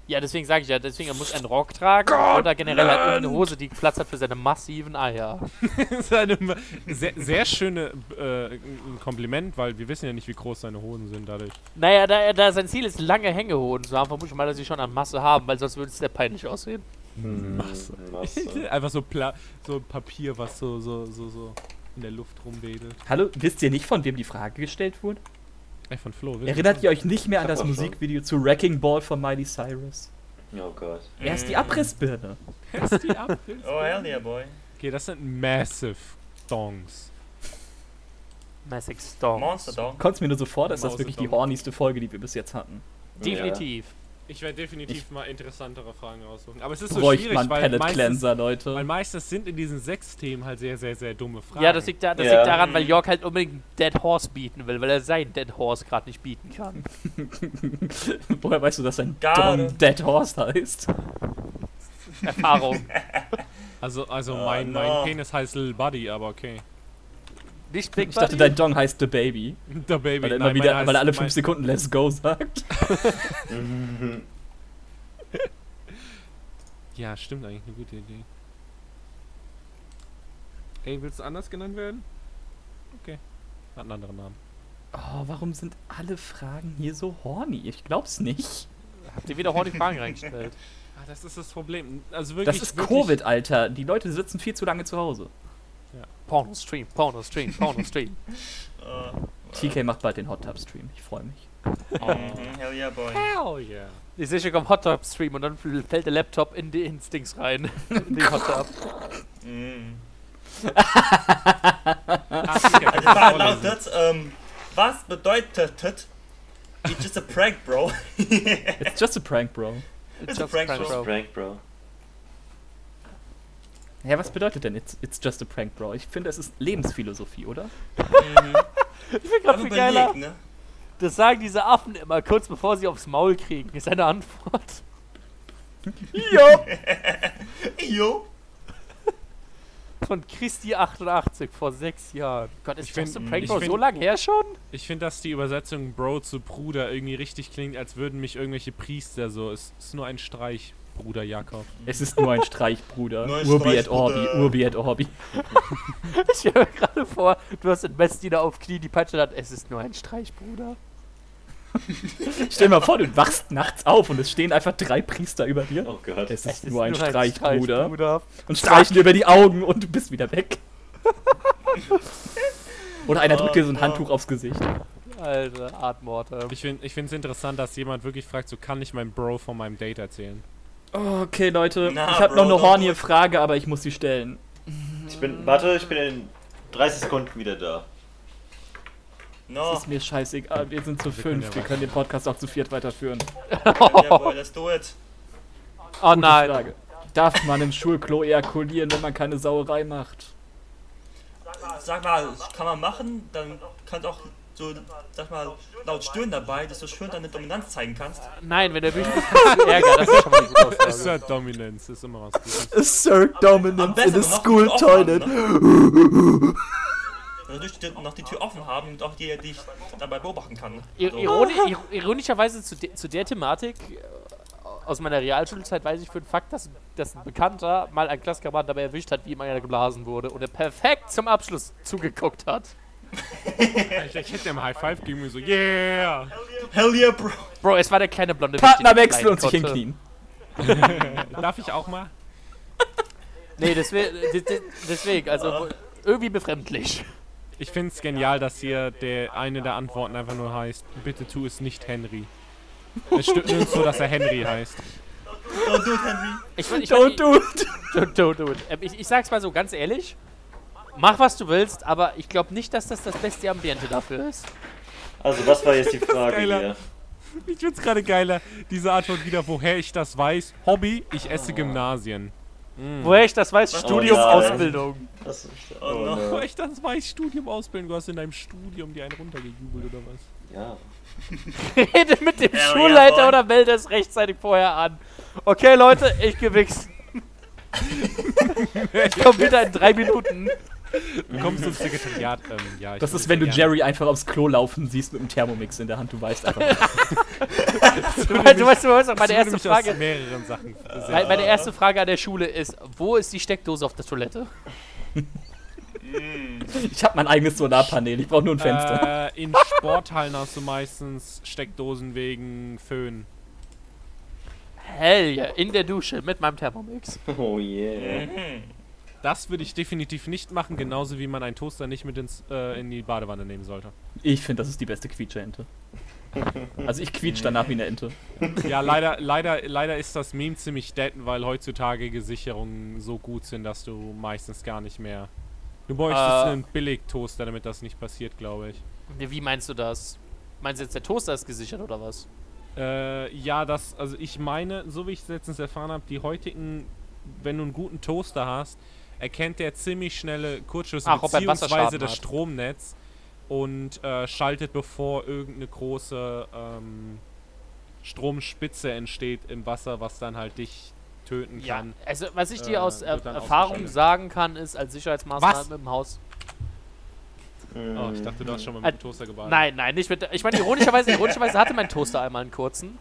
Ja, deswegen sage ich ja, deswegen er muss einen Rock tragen oder generell halt irgendeine Hose, die Platz hat für seine massiven Eier. das ist eine ma- sehr, sehr schöne äh, ein Kompliment, weil wir wissen ja nicht, wie groß seine Hoden sind dadurch. Naja, da, da sein Ziel ist, lange Hängehoden zu haben, vermute ich mal, dass sie schon an Masse haben, weil sonst würde es sehr peinlich aussehen. Masse. Masse. Einfach so, Pla so Papier, was so, so, so, so in der Luft rumwedelt. Hallo, wisst ihr nicht, von wem die Frage gestellt wurde? Ey, von Flo, Erinnert ihr euch nicht mehr an das. Musikvideo zu Wrecking Ball von Miley Cyrus? Oh Gott. Er ist die Mm. Abrissbirne. Ist die ab? Oh, hell yeah, boy. Okay, das sind massive Dongs. Massive Storm. Monster Dog. Kommt mir nur so vor, dass das wirklich die hornigste Folge, die wir bis jetzt hatten. Definitiv. Ich werde definitiv mal interessantere Fragen raussuchen. Aber es ist so Bräuchte schwierig, man einen weil Palette meistens, Cleanser, Leute. weil meistens sind in diesen sechs Themen halt sehr, sehr, sehr dumme Fragen. Ja, das liegt, da, das Ja. liegt daran, weil York halt unbedingt Dead Horse bieten will, weil er sein Dead Horse gerade nicht bieten kann. Woher weißt du, dass ein. Dead Horse heißt? Erfahrung. Also, also Oh, mein, no. mein Penis heißt Lil Buddy, aber okay. Nicht Big Ich dachte, dein Dong heißt The Baby. Der Baby. Weil er, immer nein, wieder, weil er alle fünf Sekunden Let's Go sagt. Ja, stimmt eigentlich, eine gute Idee. Ey, willst du anders genannt werden? Okay. Hat einen anderen Namen. Oh, warum sind alle Fragen hier so horny? Ich glaub's nicht. Habt ihr wieder horny Fragen reingestellt? Ah, das ist das Problem. Also wirklich. Das ist wirklich, Covid, Alter. Die Leute sitzen viel zu lange zu Hause. Porno-Stream, Porno-Stream, Porno-Stream. Uh, TK macht bald den Hot Tub Stream. Ich freue mich. mhm, hell yeah, boy. Hell yeah. Ich sehe schon am Hot Tub Stream und dann fällt der Laptop in die ins Dings rein. in die Hot Tub. Mm. Die Frage lautet, ähm, was bedeutet It's just a prank, bro? It's just a prank, bro. It's a prank, bro. Ja, was bedeutet denn it's, it's just a prank, bro? Ich finde, es ist Lebensphilosophie, oder? Mhm. Ich bin gerade viel geiler. ne? Das sagen diese Affen immer kurz bevor sie aufs Maul kriegen. Ist eine Antwort. Jo! Jo. Von Christi88 vor sechs Jahren. Gott, ist Ich find- ein Prank Bro find- so lange her schon? Ich finde, dass die Übersetzung Bro zu Bruder irgendwie richtig klingt, als würden mich irgendwelche Priester so. Es ist nur ein Streich, Bruder Jakob. Es ist nur ein Streich, Bruder. Nur ein Urbi Streich, et Orbi. Urbi et Orbi. Ich stelle mir gerade vor, du hast den Messdiener auf Knie, die Peitsche hat. Es ist nur ein Streich, Bruder. Stell dir mal vor, du wachst nachts auf und es stehen einfach drei Priester über dir. Oh Gott. Es Es ist nur ein Streich, Bruder. Bruder. Und streichen dir über die Augen und du bist wieder weg. Oder einer drückt dir so ein Handtuch aufs Gesicht. Alter, Artmorte. Ich finde es interessant, dass jemand wirklich fragt, so kann ich meinem Bro von meinem Date erzählen. Okay, Leute, Na, ich habe noch eine hornige. Frage, aber ich muss sie stellen. Ich bin, warte, ich bin in 30 Sekunden wieder da. No. Ist mir scheißegal, wir sind zu Wir können fünf, ja wir können den Podcast auch zu viert weiterführen. Boy, let's do it. Oh Gute nein. Frage. Darf man im Schulklo ejakulieren, wenn man keine Sauerei macht? Sag mal, kann man machen, dann kannst du auch so, sag mal, laut stöhnen dabei, dass du schön deine Dominanz zeigen kannst. Nein, wenn der wütend ist, Ärger. Das ist schon mal eine gute Aussage. Assert Dominance ist immer was Gutes. Assert Dominance in a school toilet. haben, ne? Natürlich die- noch die Tür offen haben und auch die, die ich dabei beobachten kann. Ir So. ironi ir ironischerweise zu, de zu der Thematik äh, aus meiner Realschulzeit weiß ich für den Fakt, dass, dass ein Bekannter mal einen Klasskameraden dabei erwischt hat, wie ihm einer geblasen wurde und er perfekt zum Abschluss zugeguckt hat. Alter, ich hätte ihm High Five gegeben und so, yeah! Hell yeah, bro. Bro, es war der kleine blonde Partner ich wechseln und sich hinknien. Darf ich auch mal? Nee, deswegen, deswegen also irgendwie befremdlich. Ich finde es genial, dass hier der eine der Antworten einfach nur heißt, bitte tu es nicht Henry. Es stimmt nur so, dass er Henry heißt. Don't do it, Henry. Ich, ich, Don't mein- do it! Don't, don't do it. Ähm, Ich, ich sag's mal so ganz ehrlich. Mach was du willst, aber ich glaube nicht, dass das das beste Ambiente dafür ist. Also, was war jetzt die Frage geiler. hier? Ich find's gerade geiler, diese Antwort wieder, woher ich das weiß. Hobby, ich esse Gymnasien. Woher ich das weiß, Studium, nein. Ausbildung. Das ist, Oh oh, no. Woher ich das weiß, Studium, Ausbildung. Du hast in deinem Studium dir einen runtergejubelt oder was? Ja. Rede mit dem Hell yeah, Schulleiter boy. oder melde es rechtzeitig vorher an. Okay, Leute, ich gewichst. ich komm wieder in drei Minuten. Du kommst zum Sekretariat. Ähm, ja, ich Das ist, wenn du gerne- Jerry einfach aufs Klo laufen siehst mit einem Thermomix in der Hand, du weißt einfach. Du weißt, du weißt, du weißt auch, meine erste Frage. mehreren Sachen. Meine, meine erste Frage an der Schule ist: Wo ist die Steckdose auf der Toilette? Ich habe mein eigenes Solarpanel, ich brauche nur ein Fenster. Äh, in Sporthallen hast du meistens Steckdosen wegen Föhn. Hell yeah, in der Dusche mit meinem Thermomix. Oh yeah. Das würde ich definitiv nicht machen, genauso wie man einen Toaster nicht mit ins, äh, in die Badewanne nehmen sollte. Ich finde, das ist die beste Quietsche-Ente. Also ich quietsch danach wie eine Ente. Ja, leider, leider, leider ist das Meme ziemlich dead, weil heutzutage Gesicherungen so gut sind, dass du meistens gar nicht mehr. Du bräuchtest Äh. einen Billig-Toaster, damit das nicht passiert, glaube ich. Wie meinst du das? Meinst du jetzt, der Toaster ist gesichert oder was? Äh, ja, das, also ich meine, so wie ich es letztens erfahren habe, die heutigen, wenn du einen guten Toaster hast, erkennt der ziemlich schnelle Kurzschlüsse Ach, er beziehungsweise das hat. Stromnetz und äh, schaltet, bevor irgendeine große ähm, Stromspitze entsteht im Wasser, was dann halt dich töten Ja, kann. also was ich äh, dir aus äh, wird dann Erfahrung sagen kann, ist als Sicherheitsmaßnahme Was? im Haus. Oh, ich dachte, du hast schon mal Äh, mit dem Toaster gebadet. Nein, nein, nicht mit. Ich meine, ironischerweise, ironischerweise hatte mein Toaster einmal einen kurzen.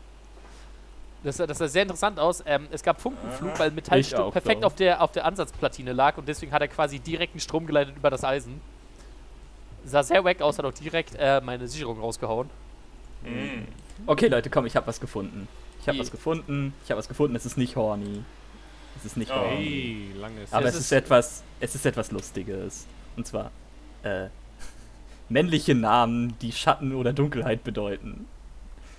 Das, sah- das sah sehr interessant aus. Ähm, es gab Funkenflug, weil ein Metallstück auch, perfekt auf der, auf der Ansatzplatine lag und deswegen hat er quasi direkten Strom geleitet über das Eisen. Sah sehr wack aus, hat auch direkt äh, meine Sicherung rausgehauen. Mhm. Okay, Leute, komm, ich habe was gefunden. Ich habe was gefunden. Ich habe was gefunden. Es ist nicht horny. Es ist nicht Oh. horny. Hey, langes. Aber Es es ist- ist etwas, es ist etwas Lustiges. Und zwar, äh, männliche Namen, die Schatten oder Dunkelheit bedeuten.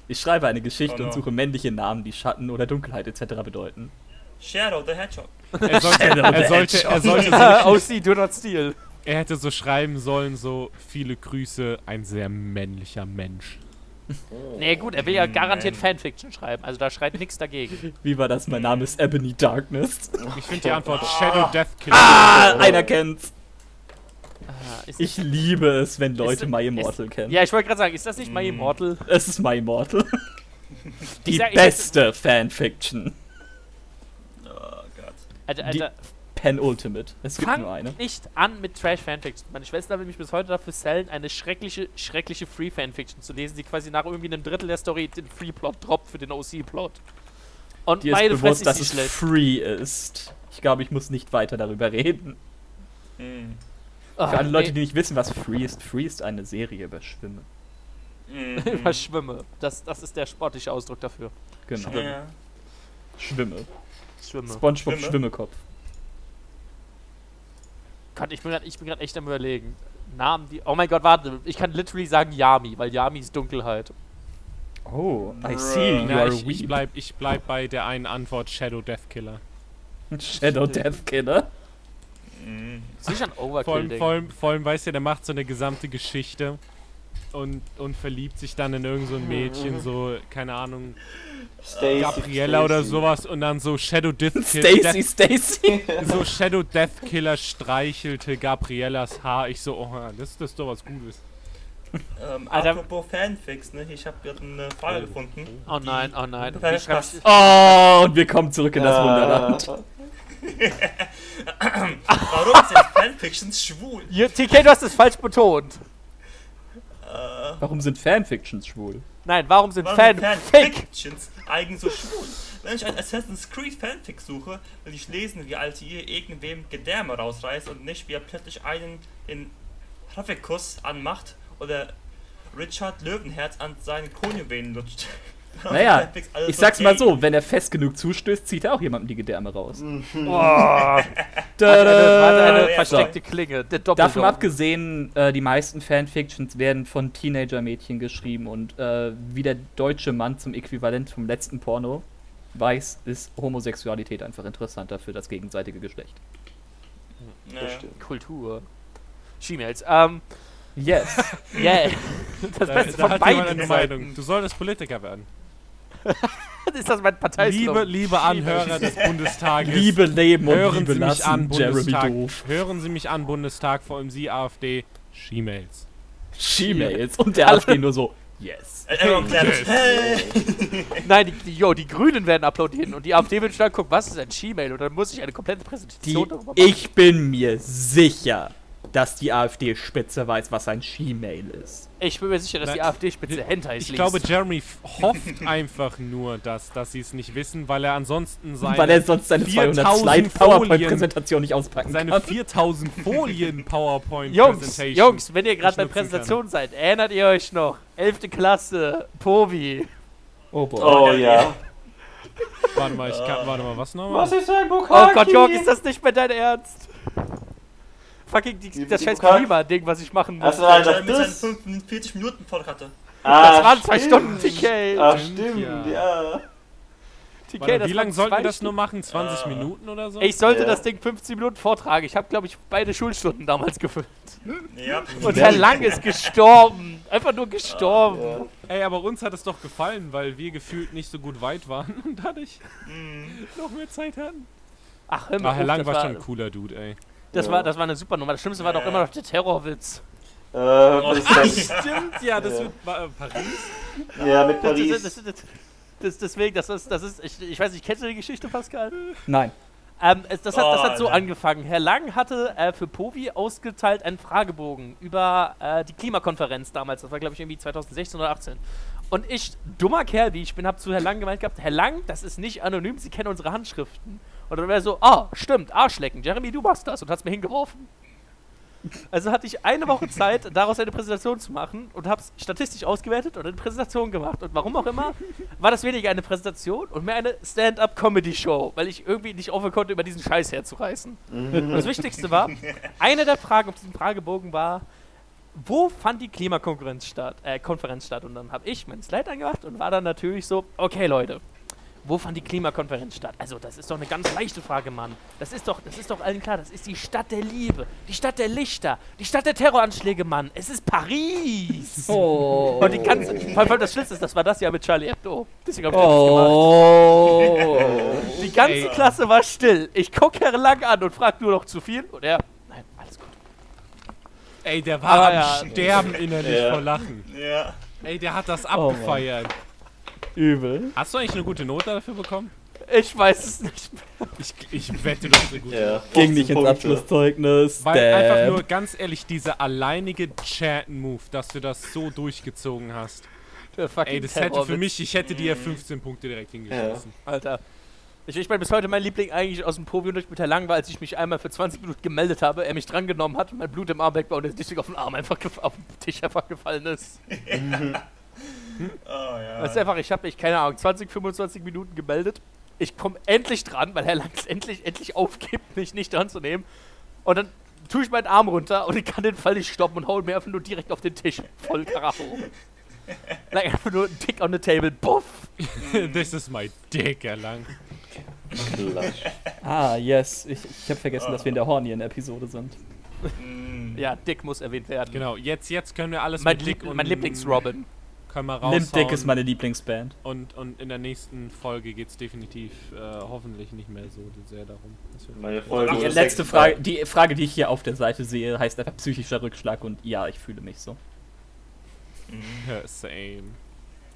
Ich schreibe eine Geschichte Oh no. und suche männliche Namen, die Schatten oder Dunkelheit etc. bedeuten. Shadow the Hedgehog. er sollte, Shadow er sollte, er sollte so OC, do not steal. Er hätte so schreiben sollen, so viele Grüße, ein sehr männlicher Mensch. Nee, gut, er will ja garantiert man. Fanfiction schreiben, also da schreit nichts dagegen. Wie war das? Mein Name ist Ebony Darkness. Ich finde die Antwort Shadow Death Killer. Ah, einer kennt's. Ah, ist Ich liebe es, wenn Leute Ist- My ist- Immortal kennen. Ja, ich wollte gerade sagen, ist das nicht My Immortal? Es ist My Immortal. Die sag- ich- beste Fanfiction. Oh Gott. Alter, Die- Alter, Penultimate. Es gibt fang nur eine. nicht an mit Trash-Fanfiction. Meine Schwester will mich bis heute dafür sellen, eine schreckliche, schreckliche Free-Fanfiction zu lesen, die quasi nach irgendwie einem Drittel der Story den Free-Plot droppt für den OC-Plot. Und Dir ist meine bewusst, Fresse dass ist es die schlecht. free ist. Ich glaube, ich muss nicht weiter darüber reden. Hm. Ach, Für alle Leute, die nee, nicht wissen, was Free ist, Free ist eine Serie über Schwimmen. Mhm. Verschwimme. Das, das ist der sportliche Ausdruck dafür. Genau. Ja. Schwimme. Schwimme. Spongebob Schwimme? Schwimmekopf. Gott, ich bin gerade echt am überlegen. Namen, die. Oh mein Gott, warte. Ich kann literally sagen Yami, weil Yami ist Dunkelheit. Oh, I see. You Ja, are ich, ich, bleib, ich bleib bei der einen Antwort Shadow Death Killer. Shadow Death Killer. Mhm. Sicher ein Vor allem, Overkill-Ding. vor, allem, vor allem, weißt du, der macht so eine gesamte Geschichte und, und verliebt sich dann in irgend so ein Mädchen, so, keine Ahnung, Stacy, Gabriella oder Stacy. sowas und dann so Shadow Death Stacy, Killer. Stacy. So Shadow Death Killer streichelte Gabriellas Haar. Ich so, oh, das, das ist doch was Gutes. Ähm, Alter. apropos Fanfics, ne? Ich habe gerade eine Frage gefunden. Oh nein, oh nein. Oh, und wir kommen zurück in das Ah. Wunderland. Warum sind Fanfictions schwul? Ja, TK, du hast es falsch betont. Äh, Warum sind Fanfictions schwul? Nein, warum sind warum? Fanfictions eigentlich so schwul? Wenn ich ein Assassin's Creed Fanfic suche, will ich lesen, wie Altair irgendwem Gedärme rausreißt und nicht, wie er plötzlich einen in Rafikus anmacht oder Richard Löwenherz an seinen Kronjuwelen lutscht. Naja, ich sag's mal so, wenn er fest genug zustößt, zieht er auch jemandem die Gedärme raus. Oh, warte, eine, warte, eine versteckte Klinge. Der Davon abgesehen, äh, die meisten Fanfictions werden von Teenager-Mädchen geschrieben und äh, wie der deutsche Mann zum Äquivalent vom letzten Porno weiß, ist Homosexualität einfach interessanter für das gegenseitige Geschlecht. Ja. Kultur. She-Mails. Ähm, Yes. yeah. Das Da, Beste da von beiden. Meinung. Du solltest Politiker werden. Ist das mein Parteislogan? Liebe, liebe Anhörer des Bundestages. Liebe leben und hören Liebe Sie mich lassen, an, Jeremy Bundestag. Doof. Hören Sie mich an, Bundestag, vor allem Sie, AfD. She-Mails. She-Mails. Und der AfD nur so, yes. Äh, Aaron Clapp. Yes. Hey! Nein, die, die, yo, die Grünen werden applaudieren und die AfD wird dann gucken, was ist ein She-Mail? Und dann muss ich eine komplette Die, Präsentation darüber machen. ich bin mir sicher, dass die AfD-Spitze weiß, was ein She-Mail ist. Ich bin mir sicher, dass die Nein, AfD-Spitze Hentais Ich liest. glaube, Jeremy hofft einfach nur, dass, dass sie es nicht wissen, weil er ansonsten seine, Weil er sonst seine 200 4000 Slide PowerPoint-Präsentation nicht auspacken seine kann. 4000 Folien PowerPoint Jungs. Jungs, wenn ihr gerade bei Präsentationen seid, erinnert ihr euch noch? 11. Klasse, Povi. Oh boy. Oh ja. Warte mal, ich kann, warte mal, was nochmal? Was ist ein Oh Bukaki? Gott, Jörg, ist das nicht mehr dein Ernst? Fucking die, Die- das scheiß Klima-Ding, was ich machen muss. Einen, Der das mit seinen das? 45 Minuten Volk hatte. Ah, das waren zwei. Stunden, TK. Ah, Stimmt, stimmt, ja. ja. TK, Warte, das wie lange sollten wir das nur machen? 20 Ah. Minuten oder so? Ich sollte Ja. das Ding 15 Minuten vortragen. Ich habe, glaube ich, beide Schulstunden damals gefüllt. Ja. Und Herr Lang ist gestorben. Einfach nur gestorben. ja. Ey, aber uns hat es doch gefallen, weil wir gefühlt nicht so gut weit waren und dadurch Mhm. noch mehr Zeit hatten. Ach, hör mal Ah, Herr Lang war, schon ein cooler Dude, ey. Das, Ja. war, das war eine super Nummer. Das Schlimmste war doch immer noch der Terrorwitz. Äh, was ist das? Stimmt, ja, das Ja. wird äh, Paris. Ja, mit Paris. das, das, das, das, deswegen, das ist, das ist ich, ich weiß nicht, kennst du die Geschichte, Pascal? Nein. Ähm, es, das, hat, das Oh, hat so Alter. angefangen. Herr Lang hatte äh, für Povi ausgeteilt einen Fragebogen über äh, die Klimakonferenz damals. Das war, glaube ich, irgendwie 2016 oder 18. Und ich, dummer Kerl wie ich bin, habe zu Herr Lang gemeint gehabt, Herr Lang, das ist nicht anonym, Sie kennen unsere Handschriften. Und dann wäre so, ah, stimmt, Arschlecken, Jeremy, du machst das und hast mir hingeworfen. Also hatte ich eine Woche Zeit, daraus eine Präsentation zu machen und habe es statistisch ausgewertet und eine Präsentation gemacht. Und warum auch immer, war das weniger eine Präsentation und mehr eine Stand-up-Comedy-Show, weil ich irgendwie nicht aufhören konnte, über diesen Scheiß herzureißen. Und das Wichtigste war, eine der Fragen auf diesem Fragebogen war, wo fand die Klimakonferenz statt? Äh, Konferenz statt? Und dann habe ich meinen Slide angemacht und war dann natürlich so, okay Leute, wo fand die Klimakonferenz statt? Also, das ist doch eine ganz leichte Frage, Mann. Das ist doch, das ist doch allen klar. Das ist die Stadt der Liebe, die Stadt der Lichter, die Stadt der Terroranschläge, Mann. Es ist Paris. Oh. Und die ganze, vor allem das Schlimmste ist, das war das ja mit Charlie Hebdo. Deswegen hab ich das gemacht. Oh. Die ganze Ey. Klasse war still. Ich guck Herr Lang an und frag nur noch zu viel. Und er, nein, alles gut. Ey, der war Aber am ja. Sterben innerlich Ja. vor Lachen. Ja. Ey, der hat das Oh abgefeiert. Übel. Hast du eigentlich eine gute Note dafür bekommen? Ich weiß es nicht mehr. Ich, ich wette, du hast eine gute Ja, Ging nicht 15 ins. Abschlusszeugnis. Weil einfach Damn. nur, ganz ehrlich, dieser alleinige Chat-Move, dass du das so durchgezogen hast. Der fucking Ey, das hätte für mich, ich hätte dir 15 Punkte direkt hingeschmissen. Alter. Ich, ich meine, bis heute mein Liebling eigentlich aus dem Provi-Unterricht mit der Lang war, als ich mich einmal für 20 Minuten gemeldet habe, er mich drangenommen hat, mein Blut im Arm weg war und der Tisch auf den Arm einfach auf den Tisch einfach gefallen ist. Oh ja. Das ist einfach, ich habe mich, keine Ahnung, 20, 25 Minuten gemeldet. Ich komme endlich dran, weil Herr Lang es endlich, endlich aufgibt, mich nicht dran zu nehmen. Und dann tue ich meinen Arm runter und ich kann den Fall nicht stoppen und hau mir einfach nur direkt auf den Tisch. Voll Karacho. like, einfach nur ein Tick on the table. Buff. This is my dick, Erlang. Klatsch. Ah, yes. Ich, ich habe vergessen, dass wir in der Hornien-Episode sind. Mm. Ja, Dick muss erwähnt werden. Genau, jetzt, jetzt können wir alles Mein, mit Lieb Dick und mein Lieblings-Robin. Können wir Limp raushauen. Dick ist meine Lieblingsband. und, und in der nächsten Folge geht es definitiv äh, hoffentlich nicht mehr so sehr darum. Meine Folge Die ist letzte Frage, die Frage, die ich hier auf der Seite sehe, heißt einfach psychischer Rückschlag und ja, ich fühle mich so. Same.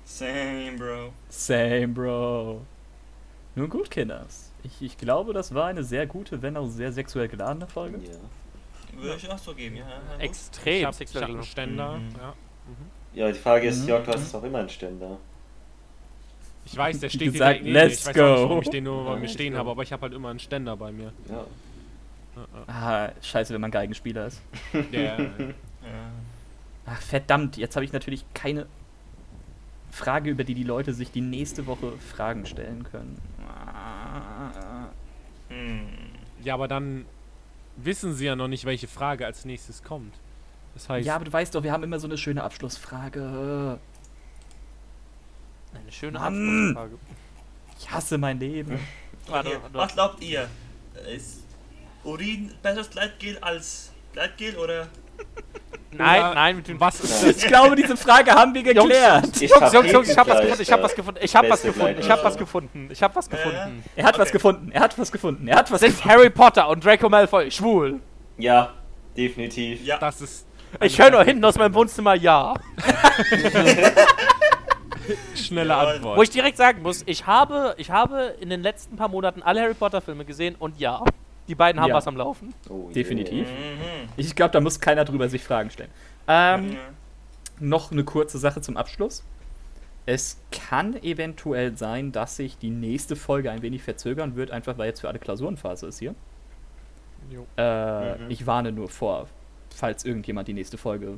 Same, Bro. Same, Bro. Nun gut, Kinders. Ich, ich glaube, das war eine sehr gute, wenn auch sehr sexuell geladene Folge. Ja. Würde ich auch so geben, ja. ja. Extrem Ich hab, ich sexuell. hab einen Ständer. Mhm. Ja. Ja, die Frage ist, Mhm. Jörg, du hast auch immer einen Ständer. Ich weiß, der steht gesagt, hier direkt neben mir. let's Ich weiß auch nicht, go. warum ich den nur bei Ja, mir stehen go. habe, aber ich habe halt immer einen Ständer bei mir. Ja. Ah, scheiße, wenn man Geigenspieler ist. ja. Ja. Ach, verdammt, jetzt habe ich natürlich keine Frage, über die die Leute sich die nächste Woche Fragen stellen können. Ja, aber dann wissen sie ja noch nicht, welche Frage als nächstes kommt. Das heißt, Ja, aber du weißt doch, wir haben immer so eine schöne Abschlussfrage. Eine schöne Mann. Abschlussfrage. Ich hasse mein Leben. Warte, warte. was glaubt ihr? Ist Urin besseres Gleitgel als Gleitgel oder? Nein, Oder nein, mit dem was ist das? Ich glaube, diese Frage haben wir geklärt. Jungs, Jungs, Jungs, ich hab was gefunden, ich hab was gefunden, ich hab was gefunden, ich hab was gefunden, ich hab was Ja, ja. gefunden. Er hat was gefunden, er hat was gefunden, er hat was Sind Harry Potter und Draco Malfoy schwul? Ja, definitiv. Ja. Das ist Ich höre nur hinten aus meinem Wohnzimmer ja. schnelle. Antwort. Wo ich direkt sagen muss, ich habe, ich habe in den letzten paar Monaten alle Harry Potter Filme gesehen und ja, die beiden haben Ja. was am Laufen. Oh. Definitiv. Mhm. Ich glaube, da muss keiner drüber sich Fragen stellen. Ähm, noch eine kurze Sache zum Abschluss. Es kann eventuell sein, dass sich die nächste Folge ein wenig verzögern wird, einfach weil jetzt für alle Klausurenphase ist hier. Jo. Äh, Mhm. Ich warne nur vor, falls irgendjemand die nächste Folge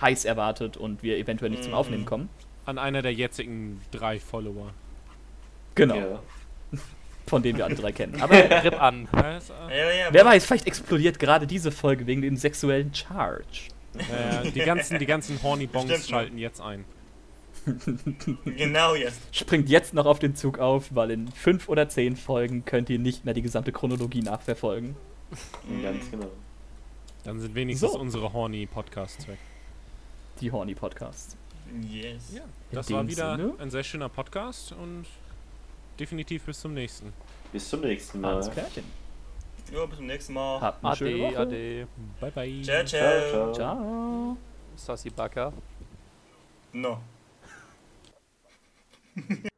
heiß erwartet und wir eventuell nicht zum Mhm. Aufnehmen kommen. An einer der jetzigen drei Follower. Genau, Ja. von denen wir alle drei kennen. Aber Rip an. Wer weiß, vielleicht explodiert gerade diese Folge wegen dem sexuellen Charge. äh, die ganzen, die ganzen Horny Bongs Stimmt, schalten jetzt ein. Genau jetzt. Springt jetzt noch auf den Zug auf, weil in fünf oder zehn Folgen könnt ihr nicht mehr die gesamte Chronologie nachverfolgen. Ganz genau. Dann sind wenigstens So. unsere Horny Podcasts weg. Die Horny Podcasts. Yes. Ja, das war wieder Sinne. ein sehr schöner Podcast und definitiv bis zum nächsten. Bis zum nächsten Mal. Alles Klärchen. Jo, bis zum nächsten Mal. Habt eine schöne Ade, Woche. ade. Bye bye. Ciao, Ciao, ciao. ciao. Ciao. Sassy Backer. No.